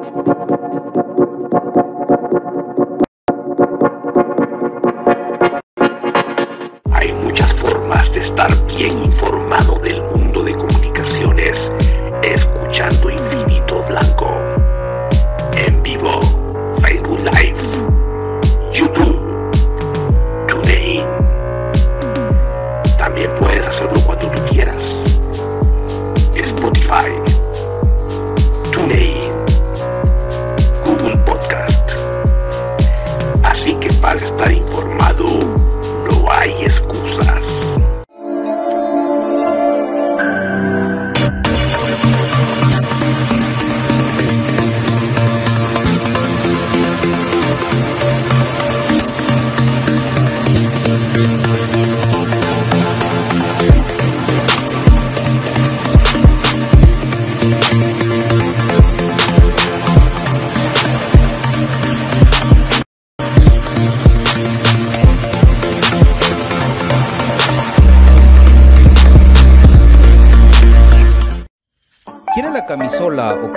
Hay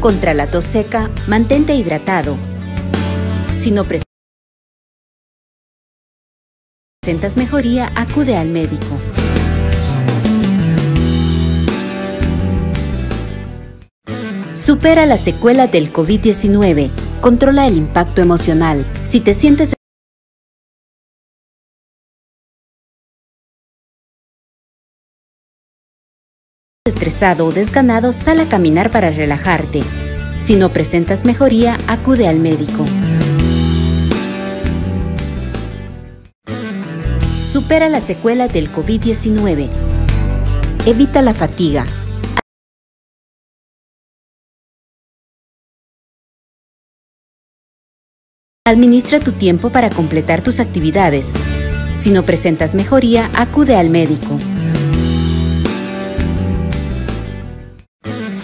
Contra la tos seca, mantente hidratado. Si no presentas mejoría, acude al médico. Supera la secuela del COVID-19. Controla el impacto emocional. Si te sientes estresado o desganado, sal a caminar para relajarte. Si no presentas mejoría, acude al médico. Supera la secuela del COVID-19. Evita la fatiga. Administra tu tiempo para completar tus actividades. Si no presentas mejoría, acude al médico.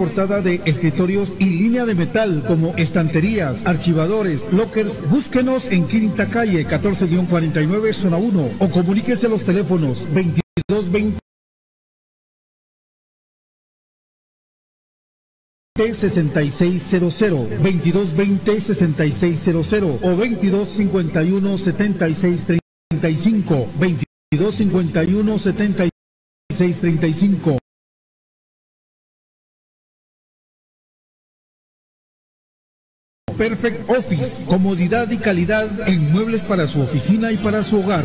portada de escritorios y línea de metal como estanterías, archivadores, lockers. Búsquenos en Quinta Calle 14-49 Zona 1 o comuníquese a los teléfonos 2220 6600 2220 6600 o 2251 7635 2251 7635 Perfect Office, comodidad y calidad en muebles para su oficina y para su hogar.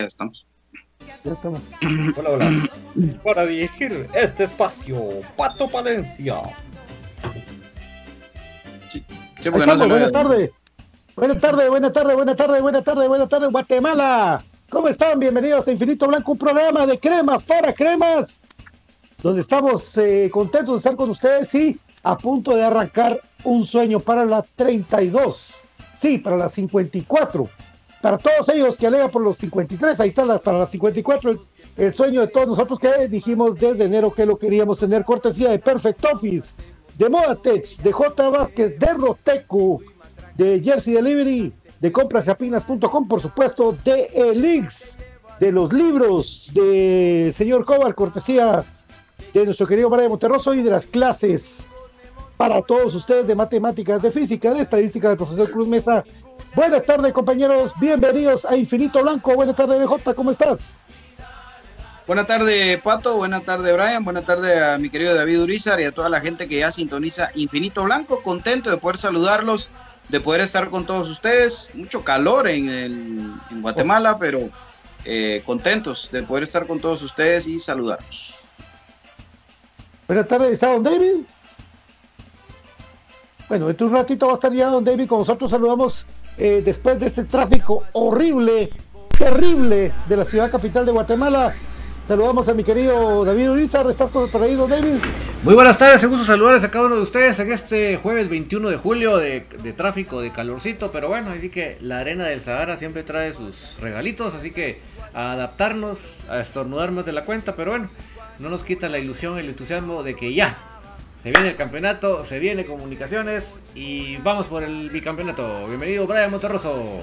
Ya estamos. Ya estamos. Hola, hola. Para dirigir este espacio, Pato Palencia. Sí, Ahí porque no estamos, buena tarde. Buena tarde, buena tarde, buena tarde, buena tarde, buena tarde, Guatemala. ¿Cómo están? Bienvenidos a Infinito Blanco, un programa de cremas para cremas, donde estamos eh, contentos de estar con ustedes y a punto de arrancar un sueño para la 32. Sí, para la 54. Para todos ellos que alegan por los 53, ahí está la- para las 54 el, sueño de todos nosotros que dijimos desde enero que lo queríamos tener cortesía de Perfect Office, de Modatech, de J. Vázquez, de Roteco, de Jersey Delivery, de compraschapinas.com, por supuesto, de Elix, de los libros de señor Cobar, cortesía de nuestro querido María Monterroso y de las clases para todos ustedes de matemáticas, de física, de estadística del profesor Cruz Mesa. Buenas tardes, compañeros. Bienvenidos a Infinito Blanco. Buenas tardes, BJ. ¿Cómo estás? Buena tarde, Pato. Buena tarde, Brian. Buena tarde a mi querido David Urizar y a toda la gente que ya sintoniza Infinito Blanco. Contento de poder saludarlos, de poder estar con todos ustedes. Mucho calor en, el- en Guatemala, pero eh, contentos de poder estar con todos ustedes y saludarlos. Buenas tardes, ¿está Don David? Bueno, dentro de un ratito va a estar ya Don David con nosotros. Saludamos eh, después de este tráfico horrible, terrible de la ciudad capital de Guatemala. Saludamos a mi querido David Urizar. ¿Estás Don David? Muy buenas tardes, un gusto saludarles a cada uno de ustedes en este jueves 21 de julio de, de tráfico, de calorcito, pero bueno, así que la arena del Sahara siempre trae sus regalitos, así que a adaptarnos, a estornudar más de la cuenta, pero bueno, no nos quita la ilusión, el entusiasmo de que ya, se viene el campeonato, se viene comunicaciones y vamos por el bicampeonato. Bienvenido Brian Monterroso.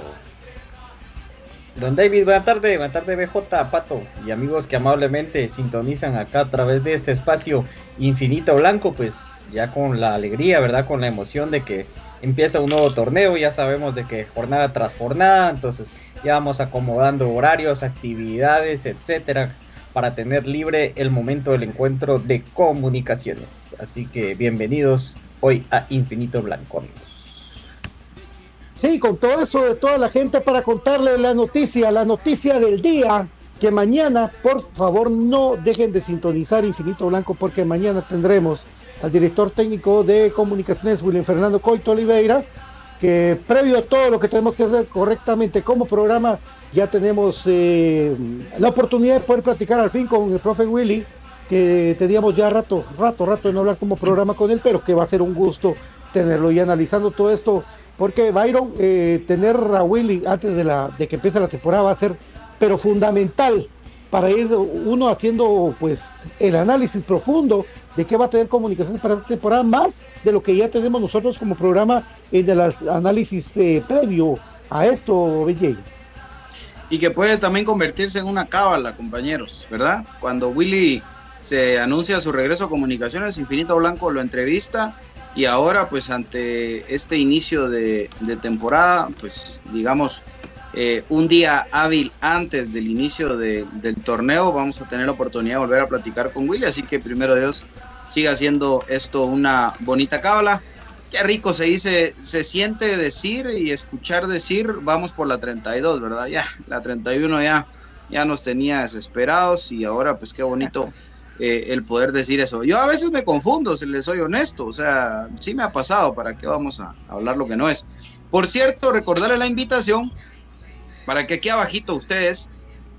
Don David, buena tarde, buena tarde BJ, Pato y amigos que amablemente sintonizan acá a través de este espacio Infinito Blanco, pues ya con la alegría, ¿verdad? Con la emoción de que empieza un nuevo torneo, ya sabemos de que jornada tras jornada, entonces ya vamos acomodando horarios, actividades, etcétera, para tener libre el momento del encuentro de comunicaciones. Así que bienvenidos hoy a Infinito Blanco, amigos. Sí, con todo eso de toda la gente para contarle la noticia, la noticia del día, que mañana, por favor, no dejen de sintonizar Infinito Blanco porque mañana tendremos al director técnico de comunicaciones, William Fernando Coito Oliveira, que previo a todo lo que tenemos que hacer correctamente como programa, ya tenemos eh, la oportunidad de poder platicar al fin con el profe Willy, que teníamos ya rato, rato, rato de no hablar como programa con él, pero que va a ser un gusto tenerlo. Y analizando todo esto, porque Byron, eh, tener a Willy antes de, la, de que empiece la temporada va a ser, pero fundamental para ir uno haciendo pues el análisis profundo de qué va a tener comunicaciones para esta temporada, más de lo que ya tenemos nosotros como programa en el análisis eh, previo a esto, BJ. Y que puede también convertirse en una cábala, compañeros, ¿verdad? Cuando Willy se anuncia su regreso a comunicaciones, Infinito Blanco lo entrevista y ahora pues ante este inicio de, de temporada, pues digamos eh, un día hábil antes del inicio del torneo vamos a tener la oportunidad de volver a platicar con Willy, así que primero Dios siga haciendo esto una bonita cábala. Qué rico se dice, se siente decir y escuchar decir, vamos por la 32, ¿verdad? Ya, la 31 ya, ya nos tenía desesperados y ahora pues qué bonito eh, el poder decir eso. Yo a veces me confundo, si les soy honesto, o sea, sí me ha pasado, ¿para qué vamos a hablar lo que no es? Por cierto, recordarle la invitación para que aquí abajito ustedes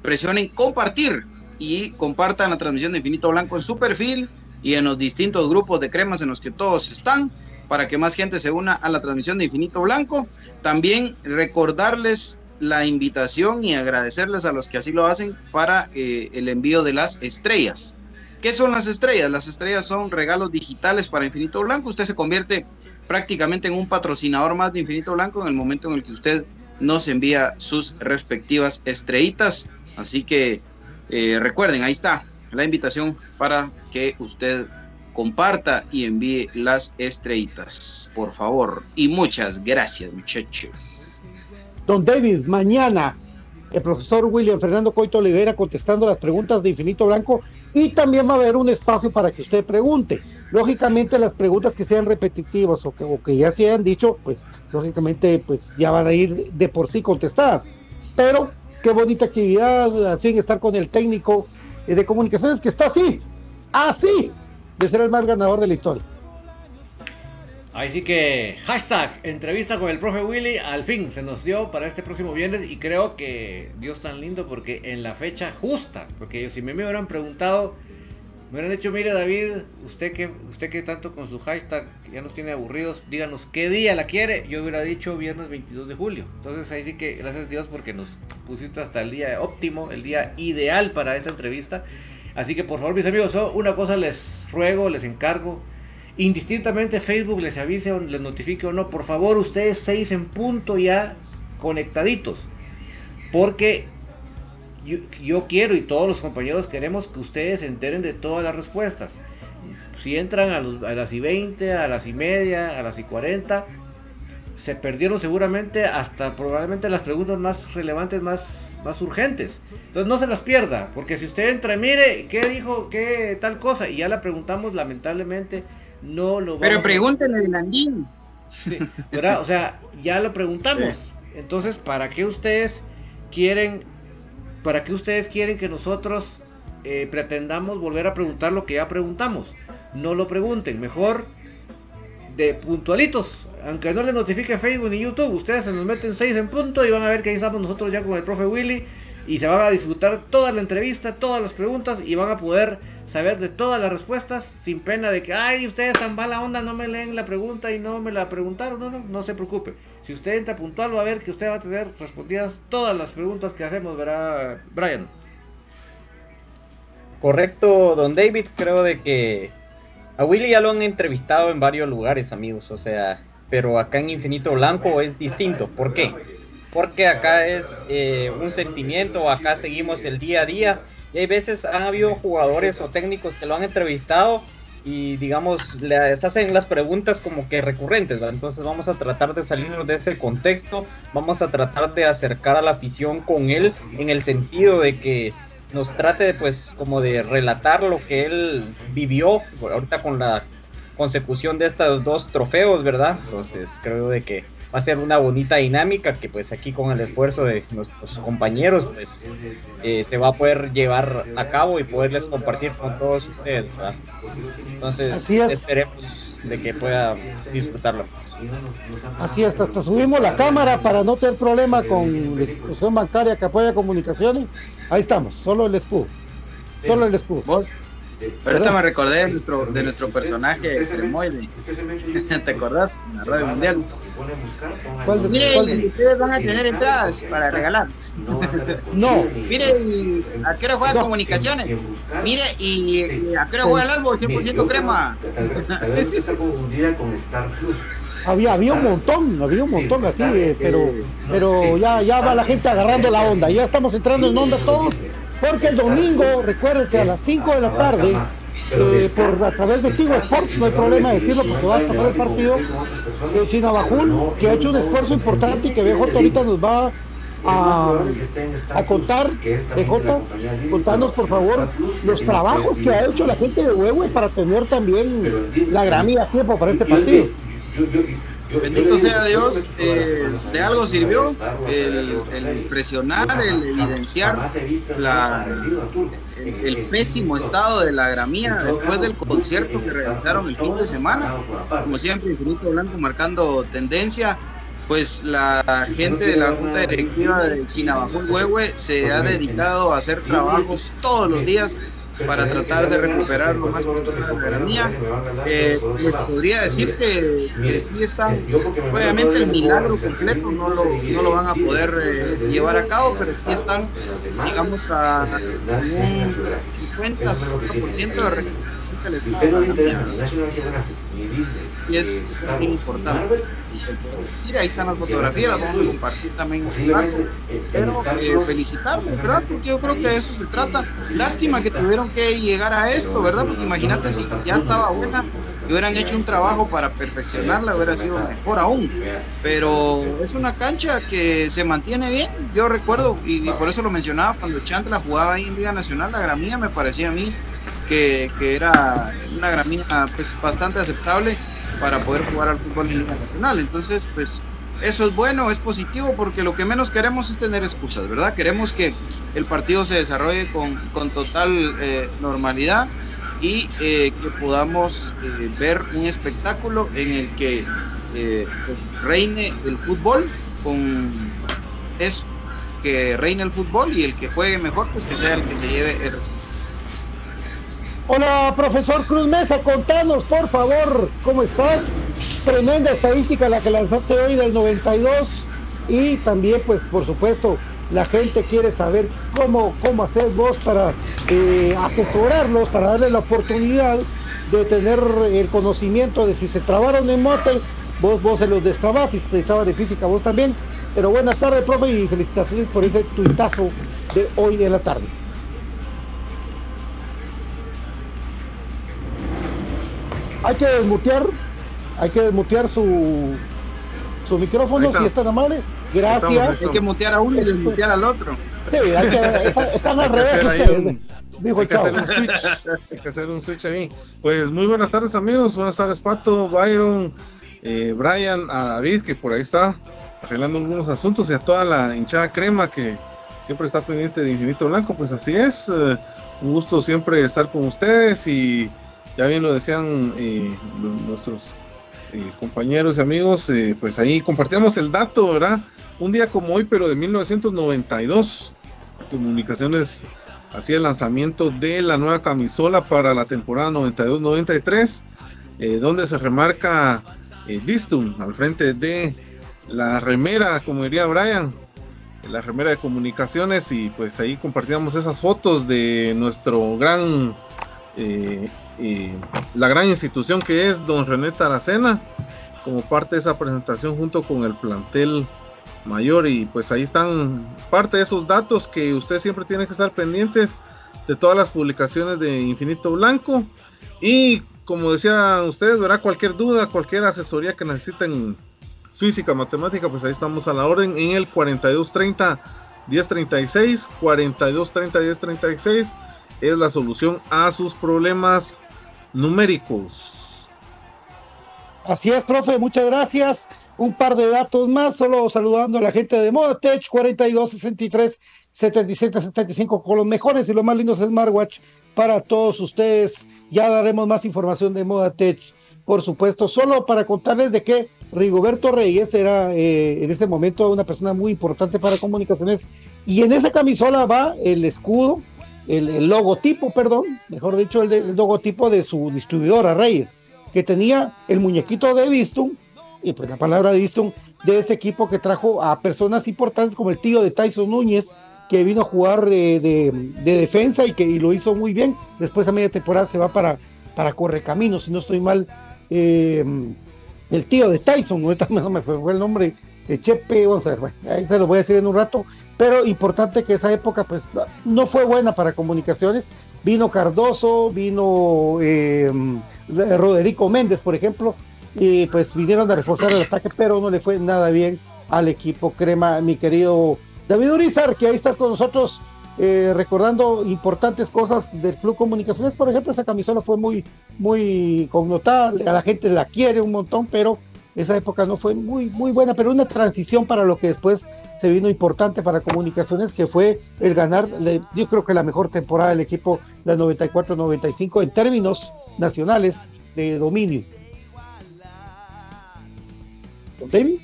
presionen compartir y compartan la transmisión de Infinito Blanco en su perfil y en los distintos grupos de cremas en los que todos están para que más gente se una a la transmisión de Infinito Blanco. También recordarles la invitación y agradecerles a los que así lo hacen para eh, el envío de las estrellas. ¿Qué son las estrellas? Las estrellas son regalos digitales para Infinito Blanco. Usted se convierte prácticamente en un patrocinador más de Infinito Blanco en el momento en el que usted nos envía sus respectivas estrellitas. Así que eh, recuerden, ahí está la invitación para que usted comparta y envíe las estrellitas, por favor. Y muchas gracias, muchachos. Don David, mañana el profesor William Fernando Coito Oliveira contestando las preguntas de Infinito Blanco y también va a haber un espacio para que usted pregunte. Lógicamente las preguntas que sean repetitivas o que, o que ya se hayan dicho, pues lógicamente pues ya van a ir de por sí contestadas. Pero qué bonita actividad, al fin estar con el técnico de comunicaciones que está así, así, de ser el más ganador de la historia. Ahí sí que hashtag entrevista con el profe Willy al fin se nos dio para este próximo viernes y creo que Dios tan lindo porque en la fecha justa, porque si me, me hubieran preguntado, me hubieran dicho, mire David, usted que, usted que tanto con su hashtag ya nos tiene aburridos, díganos qué día la quiere, yo hubiera dicho viernes 22 de julio. Entonces ahí sí que gracias a Dios porque nos pusiste hasta el día óptimo, el día ideal para esta entrevista. Así que por favor mis amigos, una cosa les ruego, les encargo indistintamente Facebook les avise o les notifique o no, por favor ustedes seis en punto ya conectaditos. Porque yo, quiero y todos los compañeros queremos que ustedes se enteren de todas las respuestas. Si entran a, las y 20, a las y media, a las y 40, se perdieron seguramente hasta probablemente las preguntas más relevantes, más, más urgentes. Entonces no se las pierda, porque si usted entra, mire, ¿qué dijo? ¿Qué tal cosa? Y ya la preguntamos lamentablemente no lo Pero pregúntenle a Landín. O sea, ya lo preguntamos. Entonces, ¿para qué ustedes quieren, para qué ustedes quieren que nosotros eh, pretendamos volver a preguntar lo que ya preguntamos? No lo pregunten, mejor de puntualitos. Aunque no le notifique Facebook ni YouTube, ustedes se nos meten seis en punto y van a ver que ahí estamos nosotros ya con el profe Willy y se van a disfrutar toda la entrevista, todas las preguntas y van a poder saber de todas las respuestas sin pena de que, ay, ustedes tan mala onda, no me leen la pregunta y no me la preguntaron. No, no, no se preocupe. Si usted entra puntual, va a ver que usted va a tener respondidas todas las preguntas que hacemos, verá Brian. Correcto, don David, creo de que a Willy ya lo han entrevistado en varios lugares, amigos, o sea, pero acá en Infinito Blanco es distinto. ¿Por qué? Porque acá es eh, un sentimiento, acá seguimos el día a día y hay veces han habido jugadores o técnicos que lo han entrevistado y digamos les hacen las preguntas como que recurrentes, entonces vamos a tratar de salir de ese contexto, vamos a tratar de acercar a la afición con él en el sentido de que nos trate pues como de relatar lo que él vivió ahorita con la consecución de estos dos trofeos, ¿verdad? Entonces creo de que va a ser una bonita dinámica que pues aquí con el esfuerzo de nuestros compañeros pues eh, se va a poder llevar a cabo y poderles compartir con todos ustedes, ¿verdad? Entonces esperemos de que pueda disfrutarlo. Así es, hasta subimos la cámara para no tener problema con la institución bancaria que apoya comunicaciones. Ahí estamos, solo el escudo. Solo el escudo. ¿Vos? Ahorita me recordé de nuestro, de nuestro personaje Cremoide. ¿Te acordás? En la radio mundial. Miren, ustedes van a tener entradas para regalar. No. Mire, ¿a qué hora juega comunicaciones? Mire, y ¿a qué hora juega el árbol? 100% crema. Había, había un montón, había un montón así, eh, pero, pero ya, ya va la gente agarrando la onda, ya estamos entrando en onda todos, porque el domingo, recuérdense, a las 5 de la tarde, eh, por a través de Tigo Sports, no hay problema de decirlo porque va a pasar el partido, eh, Sinabajul, que ha hecho un esfuerzo importante y que BJ ahorita nos va a, a contar, BJ, contanos por favor los trabajos que ha hecho la gente de Huehue para tener también la gran a tiempo para este partido. Bendito sea Dios, eh, de algo sirvió el, el, presionar, el evidenciar la, el, el, pésimo estado de la gramía después del concierto que realizaron el fin de semana. Como siempre, Infinito Blanco marcando tendencia. Pues la gente de la Junta Directiva de Chinabajul Huehue se ha dedicado a hacer trabajos todos los días para tratar de recuperar lo más posible la granía. Eh, les podría decir que, sí están, obviamente el milagro completo no lo, no lo van a poder eh, llevar a cabo, pero sí están, digamos, a, un 50, 50% de recuperación. Y es importante. Mira, ahí están las fotografías, las vamos a compartir también un rato. Pero eh, felicitarles, ¿verdad? Porque yo creo que de eso se trata. Lástima que tuvieron que llegar a esto, ¿verdad? Porque imagínate si ya estaba buena y hubieran hecho un trabajo para perfeccionarla, hubiera sido mejor aún. Pero es una cancha que se mantiene bien. Yo recuerdo, y, y por eso lo mencionaba, cuando Chantla jugaba ahí en Liga Nacional, la gramía me parecía a mí que, que era una gramía pues, bastante aceptable para poder jugar al fútbol en Liga Nacional. Entonces, pues eso es bueno, es positivo, porque lo que menos queremos es tener excusas, ¿verdad? Queremos que el partido se desarrolle con, con total eh, normalidad y eh, que podamos eh, ver un espectáculo en el que pues, reine el fútbol con eso, que reine el fútbol y el que juegue mejor, pues que sea el que se lleve el resultado. Hola, profesor Cruz Mesa, contanos, por favor, ¿cómo estás? Tremenda estadística la que lanzaste hoy del 92 y también, pues, por supuesto, la gente quiere saber cómo, cómo hacer vos para eh, asesorarlos, para darle la oportunidad de tener el conocimiento de si se trabaron en mote, vos, vos se los destrabás, si se traba de física, vos también. Pero buenas tardes, profe, y felicitaciones por ese tuitazo de hoy en la tarde. Hay que desmutear, hay que desmutear su, su micrófono si es tan amable. Gracias. Hay que mutear a uno y desmutear al otro. Sí, hay que, está, están al revés ustedes. Dijo hay que hacer un switch, hay que hacer un switch ahí. Pues muy buenas tardes amigos, buenas tardes Pato, Byron, eh, Brian, a David que por ahí está arreglando algunos asuntos y a toda la hinchada crema que siempre está pendiente de Infinito Blanco, pues así es, eh, un gusto siempre estar con ustedes y ya bien lo decían eh, nuestros eh, compañeros y amigos, eh, pues ahí compartíamos el dato, ¿verdad? Un día como hoy, pero de 1992, Comunicaciones hacía el lanzamiento de la nueva camisola para la temporada 92-93, donde se remarca Distum al frente de la remera, como diría Brian, la remera de comunicaciones, y pues ahí compartíamos esas fotos de nuestro gran eh, la gran institución que es don René Taracena como parte de esa presentación junto con el plantel mayor. Y pues ahí están parte de esos datos que usted siempre tiene que estar pendientes de todas las publicaciones de Infinito Blanco. Y como decían ustedes, verá cualquier duda, cualquier asesoría que necesiten física, matemática, pues ahí estamos a la orden en el 4230 1036, 4230 1036 es la solución a sus problemas numéricos. Así es, profe, muchas gracias. Un par de datos más, solo saludando a la gente de Modatech 4263 7775 con los mejores y los más lindos smartwatch para todos ustedes. Ya daremos más información de Modatech, por supuesto, solo para contarles de que Rigoberto Reyes era eh, en ese momento una persona muy importante para comunicaciones y en esa camisola va el escudo, el, logotipo, perdón, mejor dicho, el, logotipo de su distribuidora Reyes, que tenía el muñequito de Distum y pues la palabra de Distum de ese equipo que trajo a personas importantes como el tío de Tyson Núñez, que vino a jugar de, de, defensa y que lo hizo muy bien. Después a media temporada se va para, para Correcaminos, si no estoy mal. Eh, el tío de Tyson, no me fue, el nombre, de Chepe, vamos a ver, ahí se lo voy a decir en un rato, pero importante que esa época pues no fue buena para comunicaciones, vino Cardoso, vino eh, Roderico Méndez, por ejemplo, y pues vinieron a reforzar el ataque, pero no le fue nada bien al equipo crema, mi querido David Urizar, que ahí estás con nosotros eh, recordando importantes cosas del Club Comunicaciones. Por ejemplo, esa camisola fue muy, muy connotada, a la gente la quiere un montón, pero esa época no fue muy, muy buena, pero una transición para lo que después se vino importante para Comunicaciones, que fue el ganar, yo creo que la mejor temporada del equipo, la 94-95, en términos nacionales de dominio. David?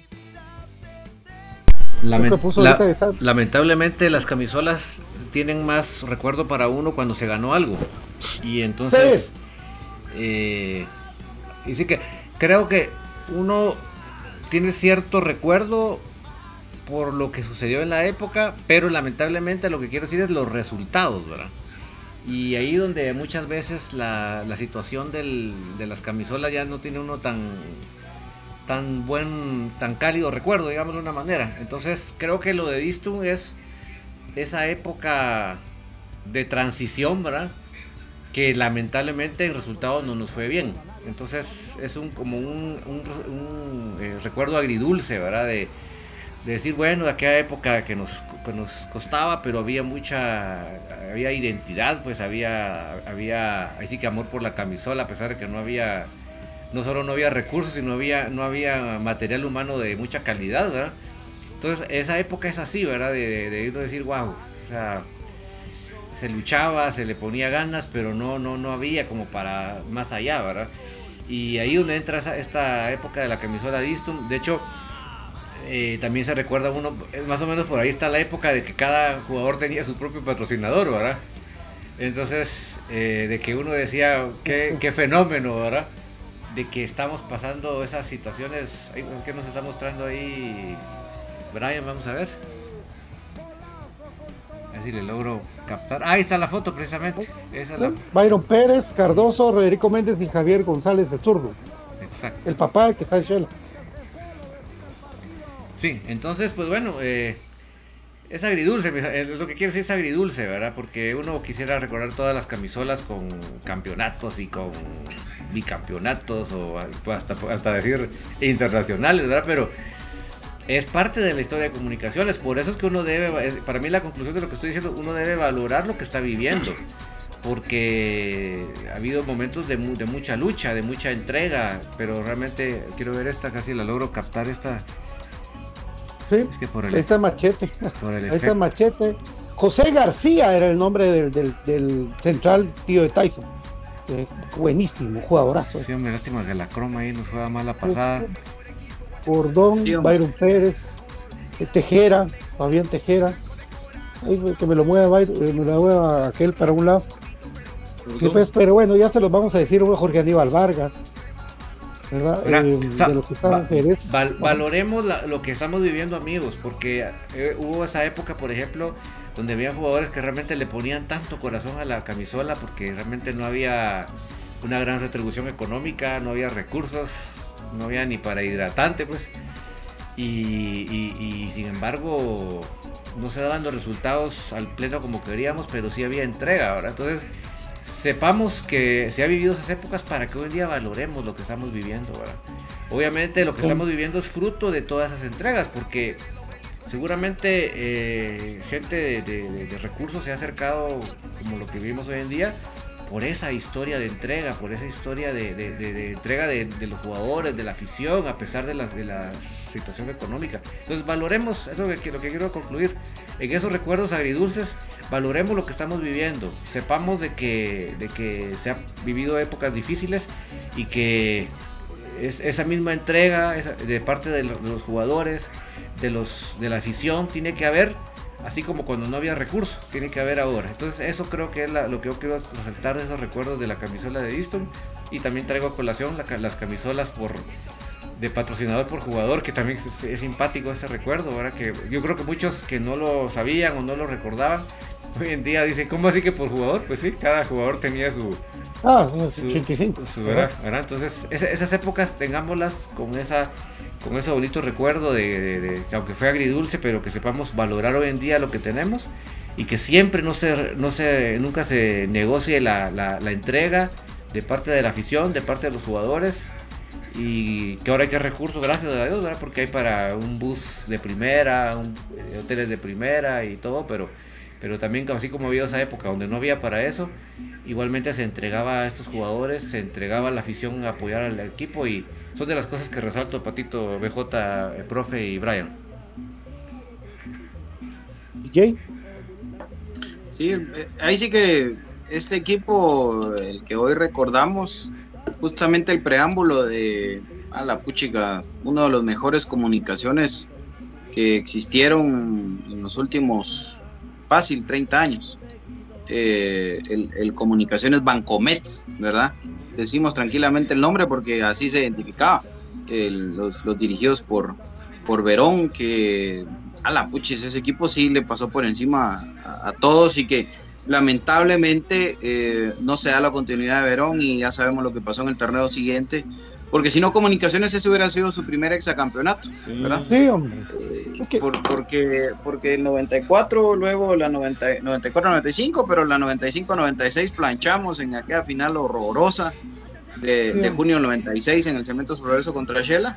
lamentablemente las camisolas tienen más recuerdo para uno cuando se ganó algo. Y entonces... Eh, y sí que creo que uno tiene cierto recuerdo por lo que sucedió en la época, pero lamentablemente lo que quiero decir es los resultados, ¿verdad? Y ahí donde muchas veces la, situación de las camisolas ya no tiene uno tan tan buen, tan cálido recuerdo, digamos de una manera. Entonces creo que lo de Distum es esa época de transición, ¿verdad? Que lamentablemente el resultado no nos fue bien. Entonces es un como un, un, eh, recuerdo agridulce, ¿verdad? Decir, bueno, de aquella época que nos, que nos costaba, pero había mucha, había identidad, pues había, había, así que amor por la camisola, a pesar de que no había no solo no había recursos, sino había, no había material humano de mucha calidad, ¿verdad? Entonces, esa época es así, ¿verdad? De, de, decir, wow, o sea, se luchaba, se le ponía ganas, pero no, no, no había como para más allá, ¿verdad? Y ahí donde entra esta época de la camisola Distum, de hecho, eh, también se recuerda uno, más o menos por ahí está la época de que cada jugador tenía su propio patrocinador, ¿verdad? Entonces, eh, de que uno decía, qué, qué fenómeno, ¿verdad? de que estamos pasando esas situaciones. ¿Qué nos está mostrando ahí Brian? Vamos a ver. A ver si le logro captar. ahí está la foto precisamente. Byron Pérez, Cardoso, Roderico Méndez y Javier González de Zurdo. Exacto. El papá que está en Shell. Sí, entonces, pues bueno, eh, es agridulce, es lo que quiero decir es agridulce, ¿verdad? Porque uno quisiera recordar todas las camisolas con campeonatos y con bicampeonatos o hasta, hasta decir internacionales, ¿verdad? Pero es parte de la historia de comunicaciones, por eso es que uno debe, para mí la conclusión de lo que estoy diciendo, uno debe valorar lo que está viviendo, porque ha habido momentos de, de mucha lucha, de mucha entrega, pero realmente quiero ver esta, casi la logro captar esta Sí, es que por el, está Machete. Ahí está Machete. José García era el nombre del, del, central tío de Tyson. Eh, buenísimo, jugadorazo. Sí, me lástima que la croma ahí nos juega mal la pasada. Gordón, Byron Pérez, eh, Tejera, Fabián Tejera. Ahí, que me lo mueva, eh, me lo mueva aquel para un lado. Pues, pero bueno, ya se los vamos a decir Jorge Aníbal Vargas. Eh, valoremos lo que estamos viviendo, amigos, porque eh, hubo esa época, por ejemplo, donde había jugadores que realmente le ponían tanto corazón a la camisola porque realmente no había una gran retribución económica, no había recursos, no había ni para hidratante, pues. Y, sin embargo, no se daban los resultados al pleno como queríamos, pero sí había entrega, ahora Entonces, sepamos que se ha vivido esas épocas para que hoy en día valoremos lo que estamos viviendo, ¿verdad? Obviamente lo que estamos viviendo es fruto de todas esas entregas, porque seguramente eh, gente de, de- de recursos se ha acercado, como lo que vivimos hoy en día, por esa historia de entrega, por esa historia de, entrega de, de los jugadores, de la afición, a pesar de la, de la situación económica. Entonces valoremos, eso es lo que quiero concluir, en esos recuerdos agridulces, valoremos lo que estamos viviendo, sepamos de que, de que se han vivido épocas difíciles y que es, esa misma entrega de parte de los, jugadores, de, los, de la afición, tiene que haber, así como cuando no había recursos, tiene que haber ahora. Entonces eso creo que es lo que yo quiero resaltar de esos recuerdos de la camisola de Easton y también traigo a colación las camisolas por de patrocinador por jugador, que también es, es simpático ese recuerdo, ¿verdad? Que yo creo que muchos que no lo sabían o no lo recordaban, hoy en día dicen, ¿cómo así que por jugador? Pues sí, cada jugador tenía su, Ah, su- 85. su- ¿verdad? ¿verdad? Entonces, esa- esas épocas tengámoslas con esa con ese bonito recuerdo de, de- de que aunque fue agridulce, pero que sepamos valorar hoy en día lo que tenemos y que siempre no se, no se nunca se negocie la, la- la entrega de parte de la afición, de parte de los jugadores y que ahora hay que recursos, gracias a Dios, ¿verdad? Porque hay para un bus de primera, un- eh, hoteles de primera y todo, pero, pero también así como había esa época donde no había para eso, igualmente se entregaba a estos jugadores, se entregaba a la afición a apoyar al equipo y son de las cosas que resalto Patito, BJ, eh, profe y Brian. Jay. Sí, eh, ahí sí que este equipo, el que hoy recordamos, justamente el preámbulo de a la puchica, uno de los mejores comunicaciones que existieron en los últimos fácil 30 años. Eh, el, el Comunicaciones Bancomet, ¿verdad? Decimos tranquilamente el nombre porque así se identificaba. El- los, los dirigidos por, por Verón, que a la puchis, ese equipo sí le pasó por encima a, a todos y que lamentablemente eh, no se da la continuidad de Verón y ya sabemos lo que pasó en el torneo siguiente, porque si no Comunicaciones ese hubiera sido su primer exacampeonato, ¿verdad? Sí, hombre. Por- porque, porque el 94, luego la 90 94-95, pero la 95-96 planchamos en aquella final horrorosa de, de junio del 96 en el Cementos Progreso contra Shela.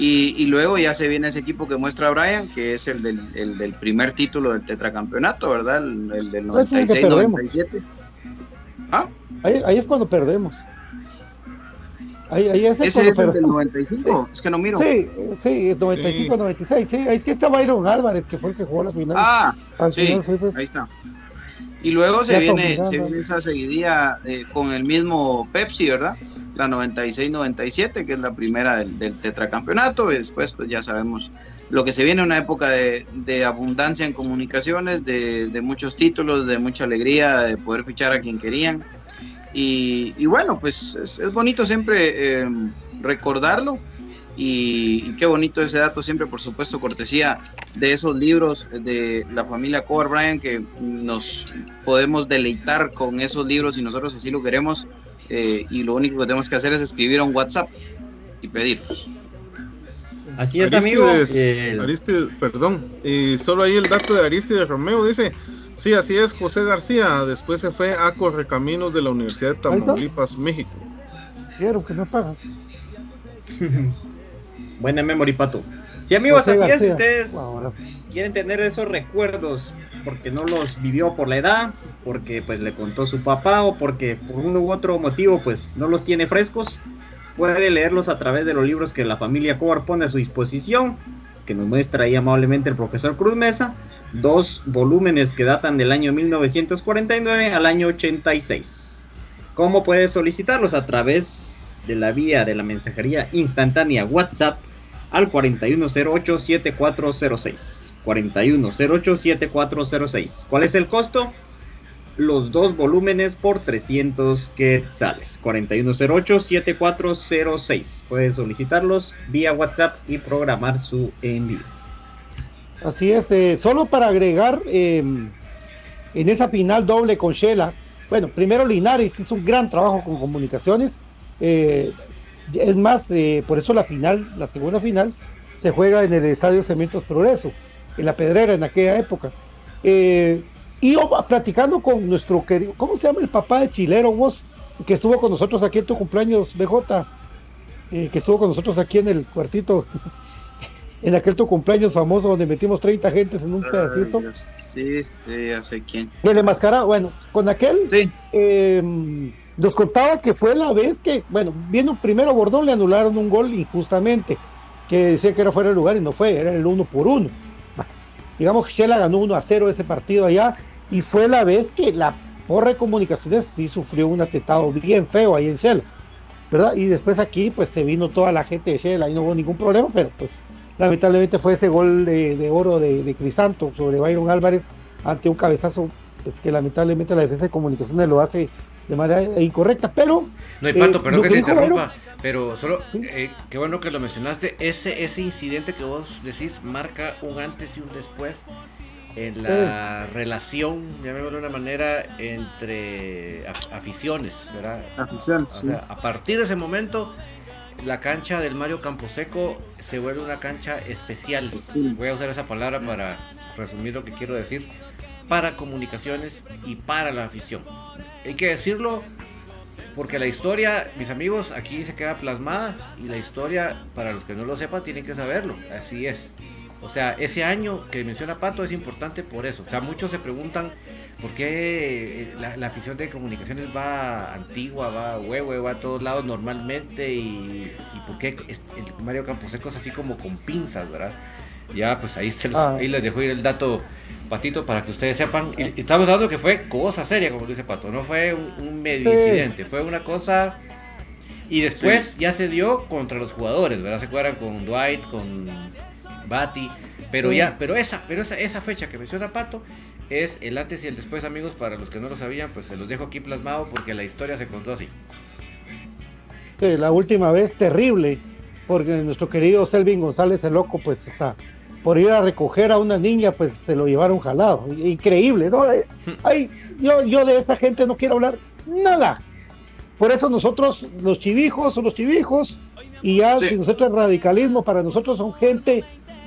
Y, y luego ya se viene ese equipo que muestra Brian, que es el del, el del primer título del tetracampeonato, ¿verdad? El, el del No, ese es el que 96-97. ¿Ah? Ahí, ahí es cuando perdemos. Ahí, ahí es Ese cuando es el del perdemos. 95, es que no miro. Sí, sí, 95, 96, sí, ahí es que está Byron Álvarez, que fue el que jugó la final. Ah, Al sí, final, sí, pues. ahí está. Y luego se viene, se viene esa seguidilla eh, con el mismo Pepsi, ¿verdad? La 96-97, que es la primera del, del tetracampeonato, y después pues ya sabemos lo que se viene, una época de, de abundancia en comunicaciones, de, de muchos títulos, de mucha alegría, de poder fichar a quien querían. Y, y bueno, pues es, es bonito siempre eh, recordarlo. Y, y qué bonito ese dato, siempre por supuesto cortesía de esos libros de la familia Cover Bryan, que nos podemos deleitar con esos libros y nosotros así lo queremos. eh, y lo único que tenemos que hacer es escribir a un WhatsApp y pedirlos. Así es, Aristides, amigo. Eh, Aristides, perdón. Y solo ahí el dato de Aristides Romeo dice: Sí, así es, José García. Después se fue a Correcaminos de la Universidad de. Tamaulipas, México. Quiero que me pagan. Buena memory, Pato. Sí, amigos, José así es. García. Ustedes Ahora quieren tener esos recuerdos porque no los vivió por la edad, porque pues le contó su papá o porque por uno u otro motivo pues no los tiene frescos, puede leerlos a través de los libros que la familia Cobar pone a su disposición, que nos muestra ahí amablemente el profesor Cruz Mesa, dos volúmenes que datan del año 1949 al año 86. ¿Cómo puedes solicitarlos? A través de la vía de la mensajería instantánea WhatsApp al 4108-7406. 4108-7406. ¿Cuál es el costo? Los dos volúmenes por 300 quetzales. 4108-7406. Puedes solicitarlos vía WhatsApp y programar su envío. Así es, eh, solo para agregar eh, en esa final doble con Shela, bueno, primero Linares hizo un gran trabajo con comunicaciones, eh, es más, eh, por eso la final, la segunda final, se juega en el Estadio Cementos Progreso, en la Pedrera en aquella época. Y platicando con nuestro querido, ¿cómo se llama el papá de Chilero vos? Que estuvo con nosotros aquí en tu cumpleaños, BJ, eh, que estuvo con nosotros aquí en el cuartito. en aquel tu cumpleaños famoso donde metimos 30 gentes en un pedacito. Sí, sí, ya sé quién. El enmascarado, bueno, con aquel Sí. eh, nos contaba que fue la vez que, bueno, viendo primero Bordón le anularon un gol injustamente, que decía que era fuera de lugar y no fue, era el uno por uno. Digamos que Shela ganó 1 a 0 ese partido allá y fue la vez que la porra de comunicaciones sí sufrió un atentado bien feo ahí en Shela, ¿verdad? Y después aquí pues se vino toda la gente de Shela y no hubo ningún problema, pero pues lamentablemente fue ese gol de, de oro de, de Crisanto sobre Byron Álvarez ante un cabezazo pues, que lamentablemente la defensa de comunicaciones lo hace de manera incorrecta, pero No hay eh, pato, perdón lo que te dijo interrumpa, pero solo, eh, qué bueno que lo mencionaste, ese, ese incidente que vos decís marca un antes y un después en la relación, llamémoslo de una manera, entre af- aficiones, ¿verdad? Aficiones, O sí. a partir de ese momento, la cancha del Mario Camposeco se vuelve una cancha especial. Voy a usar esa palabra para resumir lo que quiero decir. Para comunicaciones y para la afición. Hay que decirlo porque la historia, mis amigos, aquí se queda plasmada y la historia, para los que no lo sepan, tienen que saberlo. Así es. O sea, ese año que menciona Pato es importante por eso. O sea, muchos se preguntan por qué eh, la, afición de comunicaciones va antigua, va huevo, va a todos lados normalmente y, y por qué el Mario Camposeco es así como con pinzas, ¿verdad? Ya, pues ahí, se los- Ah. ahí les dejo ir el dato, Patito, para que ustedes sepan. Y, y estamos hablando que fue cosa seria, como dice Pato, no fue un, un medio Sí. incidente, fue una cosa... Y después ya se dio contra los jugadores, ¿verdad? Se acuerdan con Dwight, con Bati, pero Sí. ya, pero esa, pero esa, esa fecha que menciona Pato es el antes y el después, amigos, para los que no lo sabían, pues se los dejo aquí plasmado porque la historia se contó así. la última vez terrible, porque nuestro querido Selvin González el loco pues está por ir a recoger a una niña pues se lo llevaron jalado, increíble, ¿no? Eh, Ay, yo, yo de esa gente no quiero hablar nada. Por eso nosotros, los chivijos, son los chivijos, y ya Sí. si nosotros radicalismo, para nosotros son gente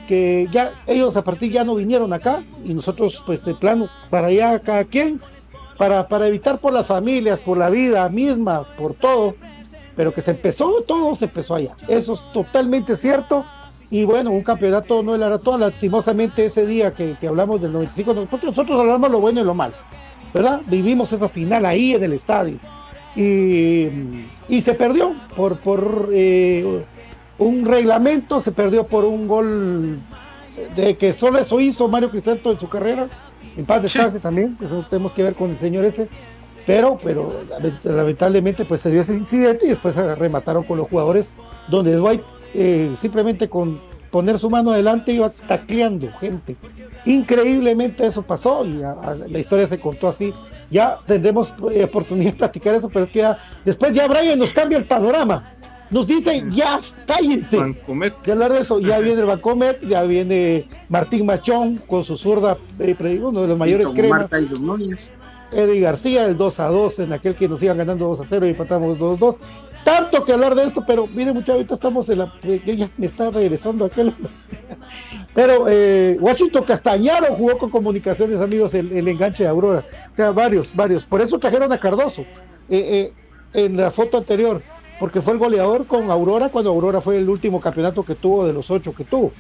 que ya, ellos a partir ya no vinieron acá, y nosotros pues de plano, para allá cada quien, para, para evitar por las familias, por la vida misma, por todo, pero que se empezó, todo se empezó allá. Eso es totalmente cierto. Y bueno, un campeonato no era todo, lastimosamente ese día que, que hablamos del 95, nosotros, nosotros hablamos lo bueno y lo malo, ¿verdad? Vivimos esa final ahí en el estadio. Y, y se perdió por, por eh, un reglamento, se perdió por un gol de que solo eso hizo Mario Crisanto en su carrera. En paz descanse también, eso tenemos que ver con el señor ese. Pero, pero lament- lamentablemente pues se dio ese incidente y después se remataron con los jugadores donde Dwight eh, simplemente con poner su mano adelante iba tacleando gente. Increíblemente eso pasó y a- a- la historia se contó así. Ya tendremos eh, oportunidad de platicar eso, pero es que ya, después ya Brian nos cambia el panorama. Nos dice, ya, cállense. Bancomet. Ya hablar eso, ya viene el Bancomet, ya viene Martín Machón con su zurda, eh, uno de los mayores cremas. Eddie García, el 2 a 2, en aquel que nos iban ganando 2 a 0 y empatamos 2 a 2. Tanto que hablar de esto, pero mire, muchachos, ahorita estamos en la. ya me está regresando aquel. Pero eh, Washington Castañaro jugó con comunicaciones, amigos, el, enganche de Aurora. O sea, varios, varios. Por eso trajeron a Cardoso eh, eh, en la foto anterior, porque fue el goleador con Aurora cuando Aurora fue el último campeonato que tuvo de los ocho que tuvo.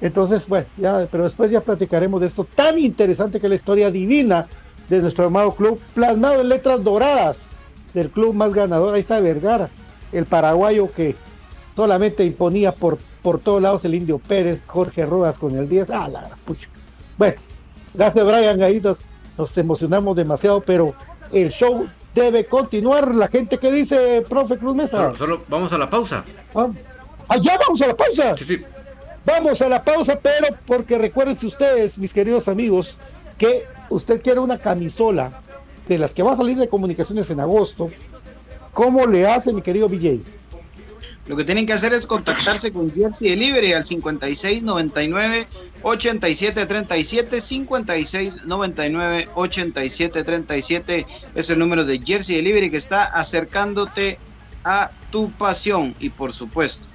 Entonces, bueno, ya, pero después ya platicaremos de esto tan interesante que es la historia divina de nuestro amado club, plasmado en letras doradas del club más ganador. Ahí está Vergara, el paraguayo que solamente imponía por, por todos lados el Indio Pérez, Jorge Rodas con el 10. Ah, la pucha. Bueno, gracias Brian, ahí nos, nos emocionamos demasiado, pero el show debe continuar. La gente que dice, profe Cruz Mesa. Solo, solo vamos a la pausa. Ah, ya vamos a la pausa. Sí, sí. Vamos a la pausa, pero porque recuérdense ustedes, mis queridos amigos, que usted quiere una camisola de las que va a salir de comunicaciones en agosto. ¿Cómo le hace, mi querido BJ? Lo que tienen que hacer es contactarse con Jersey Delivery al 5699 8737 5699 8737 es el número de Jersey Delivery que está acercándote a tu pasión y por supuesto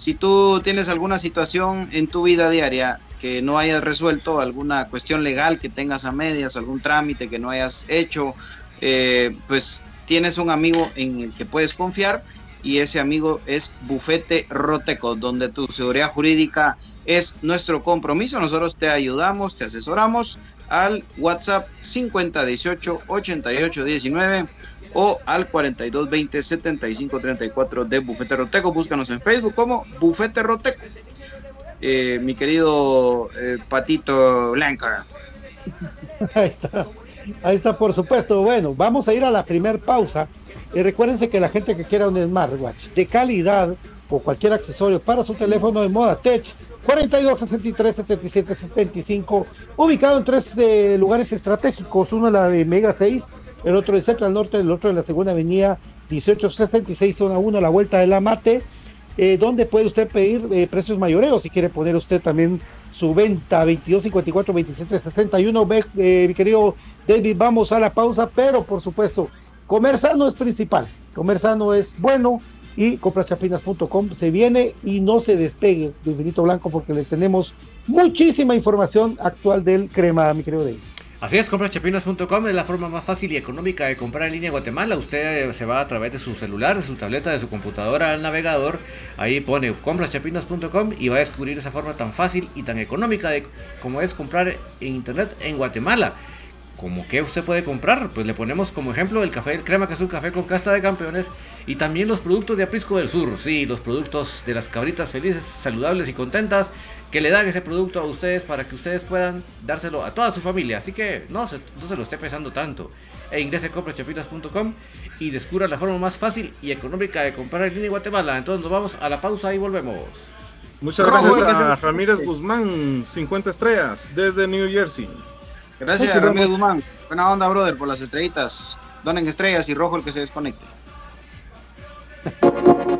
si tú tienes alguna situación en tu vida diaria que no hayas resuelto, alguna cuestión legal que tengas a medias, algún trámite que no hayas hecho, eh, pues tienes un amigo en el que puedes confiar y ese amigo es Bufete Roteco, donde tu seguridad jurídica es nuestro compromiso. Nosotros te ayudamos, te asesoramos al WhatsApp 5018-8819 o al 4220-7534 de Bufete Roteco. Búscanos en Facebook como Bufete Roteco. Eh, mi querido eh, Patito Blanca. Ahí está. Ahí está, por supuesto. Bueno, vamos a ir a la primer pausa. Y recuérdense que la gente que quiera un smartwatch de calidad o cualquier accesorio para su teléfono de moda Tech 42 63 77 75 ubicado en tres eh, lugares estratégicos uno en la de Mega 6 el otro en Central Norte el otro en la segunda avenida 1876 zona 1 a la vuelta de la Mate eh, donde puede usted pedir eh, precios mayoreos si quiere poner usted también su venta 22 54 27 61 eh, mi querido David vamos a la pausa pero por supuesto comer sano es principal comer sano es bueno y compraschapinas.com se viene y no se despegue de Infinito Blanco porque le tenemos muchísima información actual del crema, mi querido David. Así es, compraschapinas.com es la forma más fácil y económica de comprar en línea en Guatemala. Usted se va a través de su celular, de su tableta, de su computadora al navegador. Ahí pone compraschapinas.com y va a descubrir esa forma tan fácil y tan económica de como es comprar en internet en Guatemala. ¿Cómo que usted puede comprar? Pues le ponemos como ejemplo el café del crema, que es un café con casta de campeones, y también los productos de Aprisco del Sur. Sí, los productos de las cabritas felices, saludables y contentas, que le dan ese producto a ustedes para que ustedes puedan dárselo a toda su familia. Así que no se, no se lo esté pesando tanto. E ingrese a comprachapitas.com y descubra la forma más fácil y económica de comprar en línea en Guatemala. Entonces nos vamos a la pausa y volvemos. Muchas gracias a Ramírez Guzmán, 50 estrellas, desde New Jersey. Gracias, Ramírez Guzmán. Buena onda, brother, por las estrellitas. Donen estrellas y rojo el que se desconecte.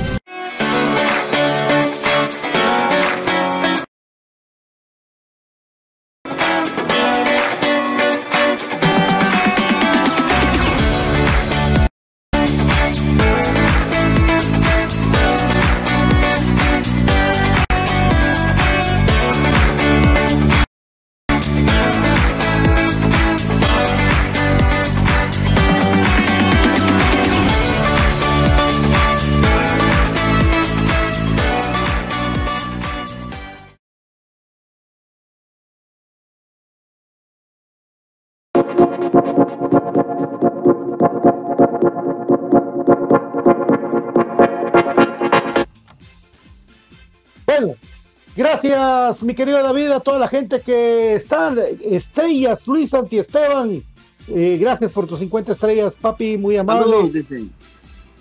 Mi querido David, a toda la gente que está, estrellas, Luis Esteban, eh, gracias por tus 50 estrellas, papi, muy amable. Saludos, dicen.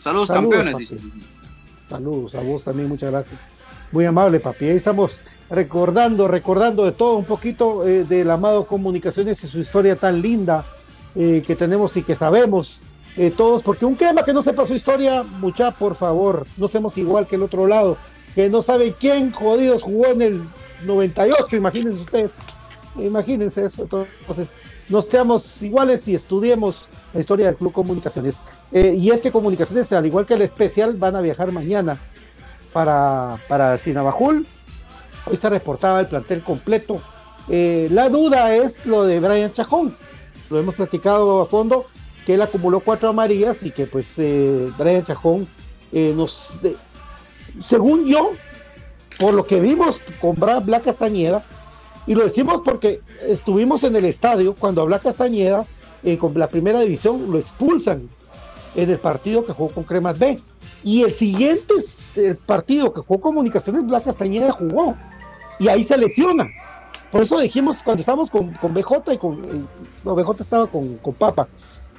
Saludos, campeones, papi. dicen. Saludos a vos también, muchas gracias. Muy amable, papi. Ahí estamos recordando, recordando de todo un poquito eh, del amado Comunicaciones y su historia tan linda eh, que tenemos y que sabemos eh, todos, porque un crema que no sepa su historia, mucha, por favor, no seamos igual que el otro lado, que no sabe quién jodidos jugó en el 98, imagínense ustedes, imagínense eso, entonces no seamos iguales y estudiemos la historia del Club Comunicaciones. Eh, y es que Comunicaciones, al igual que el especial, van a viajar mañana para, para Sinabajul. Hoy se reportaba el plantel completo. Eh, la duda es lo de Brian Chajón. Lo hemos platicado a fondo, que él acumuló cuatro amarillas y que pues eh, Brian Chajón nos... según yo, por lo que vimos con Black Castañeda, y lo decimos porque estuvimos en el estadio cuando a Castañeda, eh, con la primera división, lo expulsan en el partido que jugó con Cremas B. Y el siguiente el partido que jugó Comunicaciones, Black Castañeda jugó. Y ahí se lesiona. Por eso dijimos cuando estábamos con, con BJ y con. eh, no, BJ estaba con, con Papa.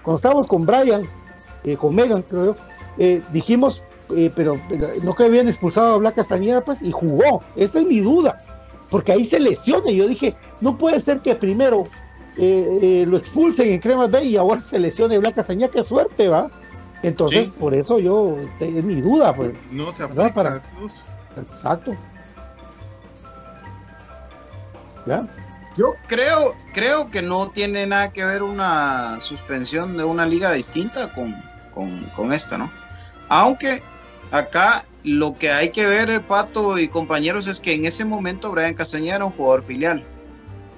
Cuando estábamos con Brian, eh, con Megan, creo dijimos, eh, pero, pero no que habían expulsado a Black Castañeda, pues, y jugó. Esa es mi duda. Porque ahí se lesiona. Yo dije, no puede ser que primero eh, eh, lo expulsen en Cremas B y ahora se lesione Black Castañeda. Qué suerte, ¿va? Entonces, Sí. por eso yo, te- es mi duda, pues. No se aplica. Para- Jesús. Exacto. ¿Ya? Yo creo, creo que no tiene nada que ver una suspensión de una liga distinta con, con, con esta, ¿no? Aunque acá lo que hay que ver, el Pato y compañeros, es que en ese momento Brian Castañeda era un jugador filial,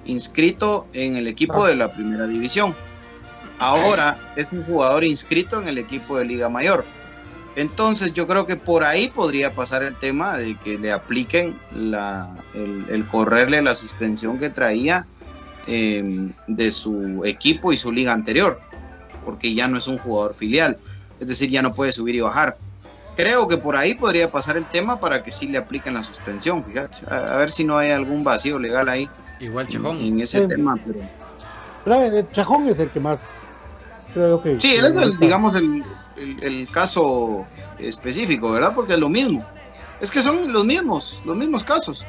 inscrito en el equipo de la primera división. Ahora es un jugador inscrito en el equipo de Liga Mayor. Entonces yo creo que por ahí podría pasar el tema de que le apliquen la, el, el correrle la suspensión que traía eh, de su equipo y su liga anterior, porque ya no es un jugador filial, es decir, ya no puede subir y bajar. Creo que por ahí podría pasar el tema para que sí le apliquen la suspensión, fíjate, a, a ver si no hay algún vacío legal ahí Igual en, Chejón. en ese Sí. tema. Pero... Pero, Chajón es el que más creo que. Sí, él es el, digamos, el, el- el caso específico, ¿verdad? Porque es lo mismo. Es que son los mismos, los mismos casos.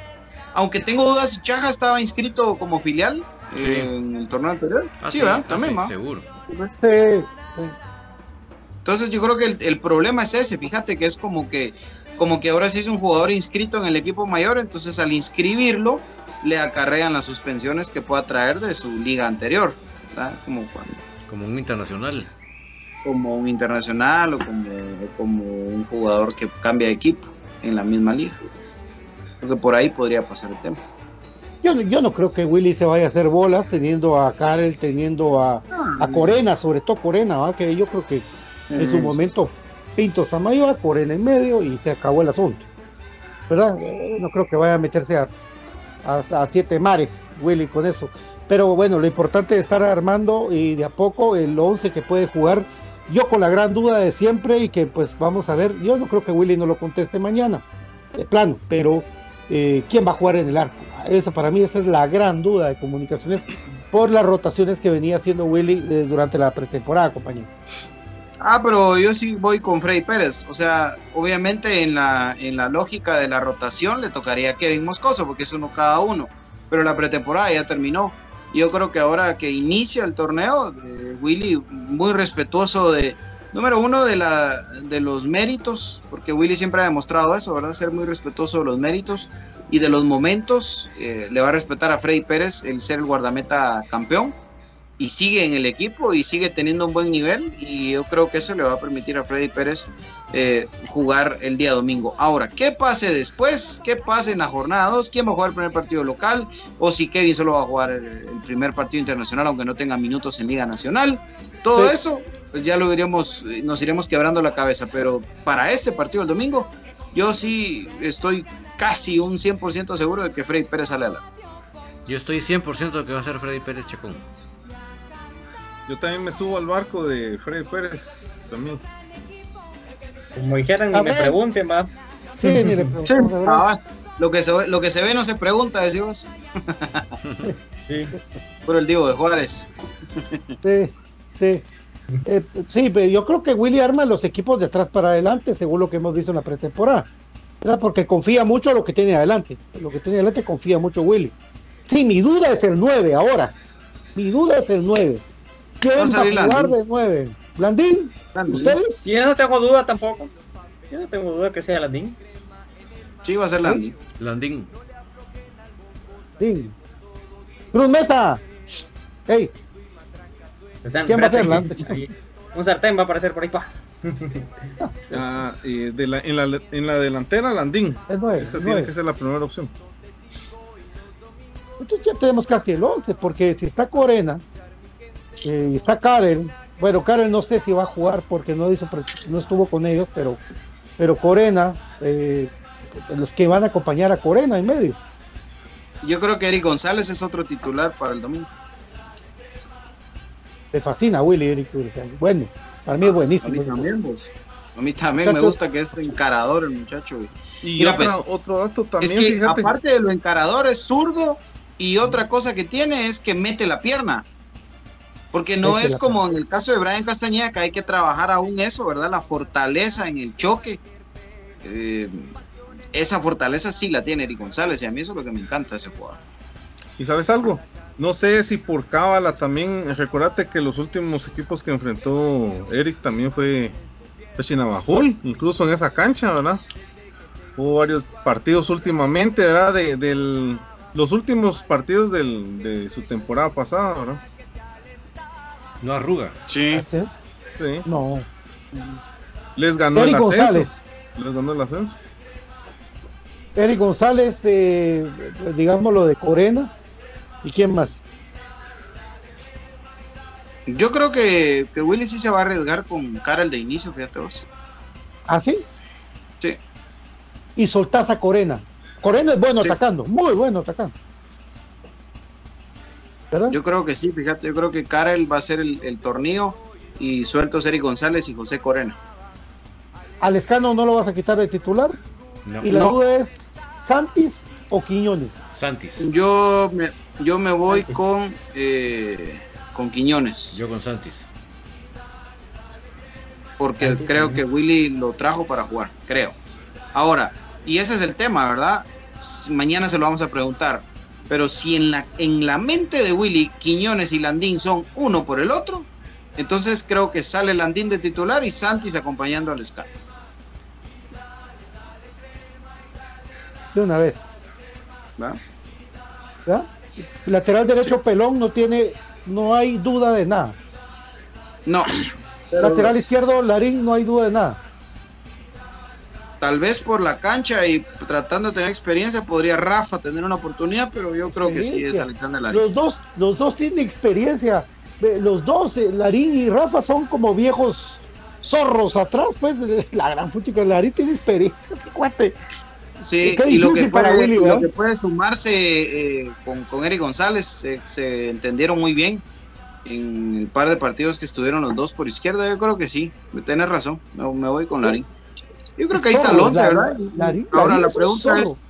Aunque tengo dudas si Chaja estaba inscrito como filial eh, en el torneo anterior. Ah, sí, ¿verdad? ah, También, sí, seguro. Sí, sí. Entonces yo creo que el, el problema es ese, fíjate que es como que, como que ahora sí es un jugador inscrito en el equipo mayor, entonces al inscribirlo le acarrean las suspensiones que pueda traer de su liga anterior, ¿verdad? Como cuando Como un internacional. como un internacional o como, como un jugador que cambia de equipo en la misma liga. Porque por ahí podría pasar el tema. Yo, no- yo no creo que Willy se vaya a hacer bolas teniendo a Karel, teniendo a, a Corena, sobre todo Corena, ¿va? que yo creo que en su momento Pinto Samayoa, Corena en medio y se acabó el asunto. ¿Verdad? Eh, No creo que vaya a meterse a, a- a siete mares, Willy, con eso. Pero bueno, lo importante es estar armando y de a poco el 11 que puede jugar. Yo con la gran duda de siempre y que pues vamos a ver, yo no creo que Willy no lo conteste mañana, de plano, pero eh, ¿quién va a jugar en el arco? Esa para mí esa es la gran duda de comunicaciones por las rotaciones que venía haciendo Willy eh, durante la pretemporada, compañero. Ah, pero yo sí voy con Freddy Pérez. O sea, obviamente en la, en la lógica de la rotación le tocaría a Kevin Moscoso, porque es uno cada uno. Pero la pretemporada ya terminó. Yo creo que ahora que inicia el torneo, eh, Willy muy respetuoso de, número uno, de, la, de los méritos, porque Willy siempre ha demostrado eso, ¿verdad? Ser muy respetuoso de los méritos y de los momentos. Eh, le va a respetar a Freddy Pérez el ser el guardameta campeón y sigue en el equipo y sigue teniendo un buen nivel y yo creo que eso le va a permitir a Freddy Pérez eh, jugar el día domingo. Ahora, ¿qué pase después? ¿Qué pase en la jornada 2? ¿Quién va a jugar el primer partido local? ¿O si Kevin solo va a jugar el, el primer partido internacional aunque no tenga minutos en Liga Nacional? Todo Sí. eso pues ya lo iremos, nos iremos quebrando la cabeza, pero para este partido el domingo yo sí estoy casi un 100% seguro de que Freddy Pérez sale a la... Yo estoy 100% de que va a ser Freddy Pérez Chacón. Yo también me subo al barco de Freddy Pérez también. Como dijeran, ni me pregunten, va. Sí, ni le verdad. Ah, lo, que se, ve- lo que se ve no se pregunta, decimos. Sí. Por el Diego de Juárez. Sí, sí. Eh, sí, pero yo creo que Willy arma los equipos de atrás para adelante, según lo que hemos visto en la pretemporada. ¿verdad? Porque confía mucho en lo que tiene adelante. Lo que tiene adelante confía mucho Willy. Sí, mi duda es el 9 ahora. Mi duda es el 9. ¿Quién Va a va a salir jugar Landín. de 9? ¿Blandín? ¿Ustedes? Yo no tengo duda tampoco. Yo no tengo duda que sea Landín. Sí, va a ser Landy. Landín. Sí. Cruz Mesa. Están- ¿Quién va a ser Landín? Un sartén va a aparecer por ahí, pa. Ah, de la, en, la, en la delantera, Landín. es 9. Esa tiene que ser la primera opción. Entonces ya tenemos casi el 11, porque si está Corena eh, y está Karen, bueno, Karen no sé si va a jugar porque no hizo, no estuvo con ellos, pero, pero Corena, eh, los que van a acompañar a Corena en medio. Yo creo que Eric González es otro titular para el domingo. Le fascina a Willy Eric. Bueno, para mí es A buenísimo. mí también. A mí también me gusta que es encarador el muchacho. güey. Y Mira, otra- pues, otro dato también, es que fíjate. aparte de lo encarador es zurdo y otra cosa que tiene es que mete la pierna. Porque no es como en el caso de Brian Castañeda que hay que trabajar aún eso, ¿verdad? La fortaleza en el choque. Eh, esa fortaleza sí la tiene Eric González y a mí eso es lo que me encanta de ese jugador. ¿Y sabes algo? No sé si por cábala también. Recordate que los últimos equipos que enfrentó Eric también fue, fue Chinabajul, incluso en esa cancha, ¿verdad? Hubo varios partidos últimamente, ¿verdad? De- del, los últimos partidos del, de su temporada pasada, ¿verdad? No arruga. Sí. ¿Sí? Sí. No. Les ganó Eric el ascenso. González. Les ganó el ascenso. Eric González, de, digámoslo, de Corena. ¿Y quién más? Yo creo que, que Willy sí se va a arriesgar con Karel de inicio, fíjate vos. ¿Ah, sí? Sí. Y soltás a Corena. Corena es bueno Sí. atacando, muy bueno atacando. ¿Verdad? Yo creo que sí, fíjate, yo creo que Karel va a ser el, el torneo y sueltos Eric González y José Corena. Al Escano no lo vas a quitar de titular. No. Y la No. duda es Santis o Quiñones. Santis. Yo me, yo me voy con, eh, con Quiñones, Yo con Santis. porque creo que Willy lo trajo para jugar, creo. Ahora, y ese es el tema, ¿verdad? Mañana se lo vamos a preguntar. Pero si en la, en la mente de Willy, Quiñones y Landín son uno por el otro, entonces creo que sale Landín de titular y Santis acompañando al Sky. De una vez. ¿verdad? ¿verdad? Lateral derecho pelón no tiene, no hay duda de nada. No. Lateral izquierdo Larín no hay duda de nada. Tal vez por la cancha y tratando de tener experiencia podría Rafa tener una oportunidad, pero yo creo que sí es. Alexander Larín. Los dos, los dos tienen experiencia. Los dos, eh, Larín y Rafa, son como viejos zorros atrás, pues. La gran puchica, Larín tiene experiencia, cuate. Sí, y lo que, para puede, Willy, lo ¿verdad? que puede sumarse eh, con, con Eric González, se, se entendieron muy bien en el par de partidos que estuvieron los dos por izquierda. Yo creo que sí, tienes razón, me, me voy con Larín. Yo creo que ahí está 11, Larín, ¿verdad? Larín, Ahora Larín la pregunta es,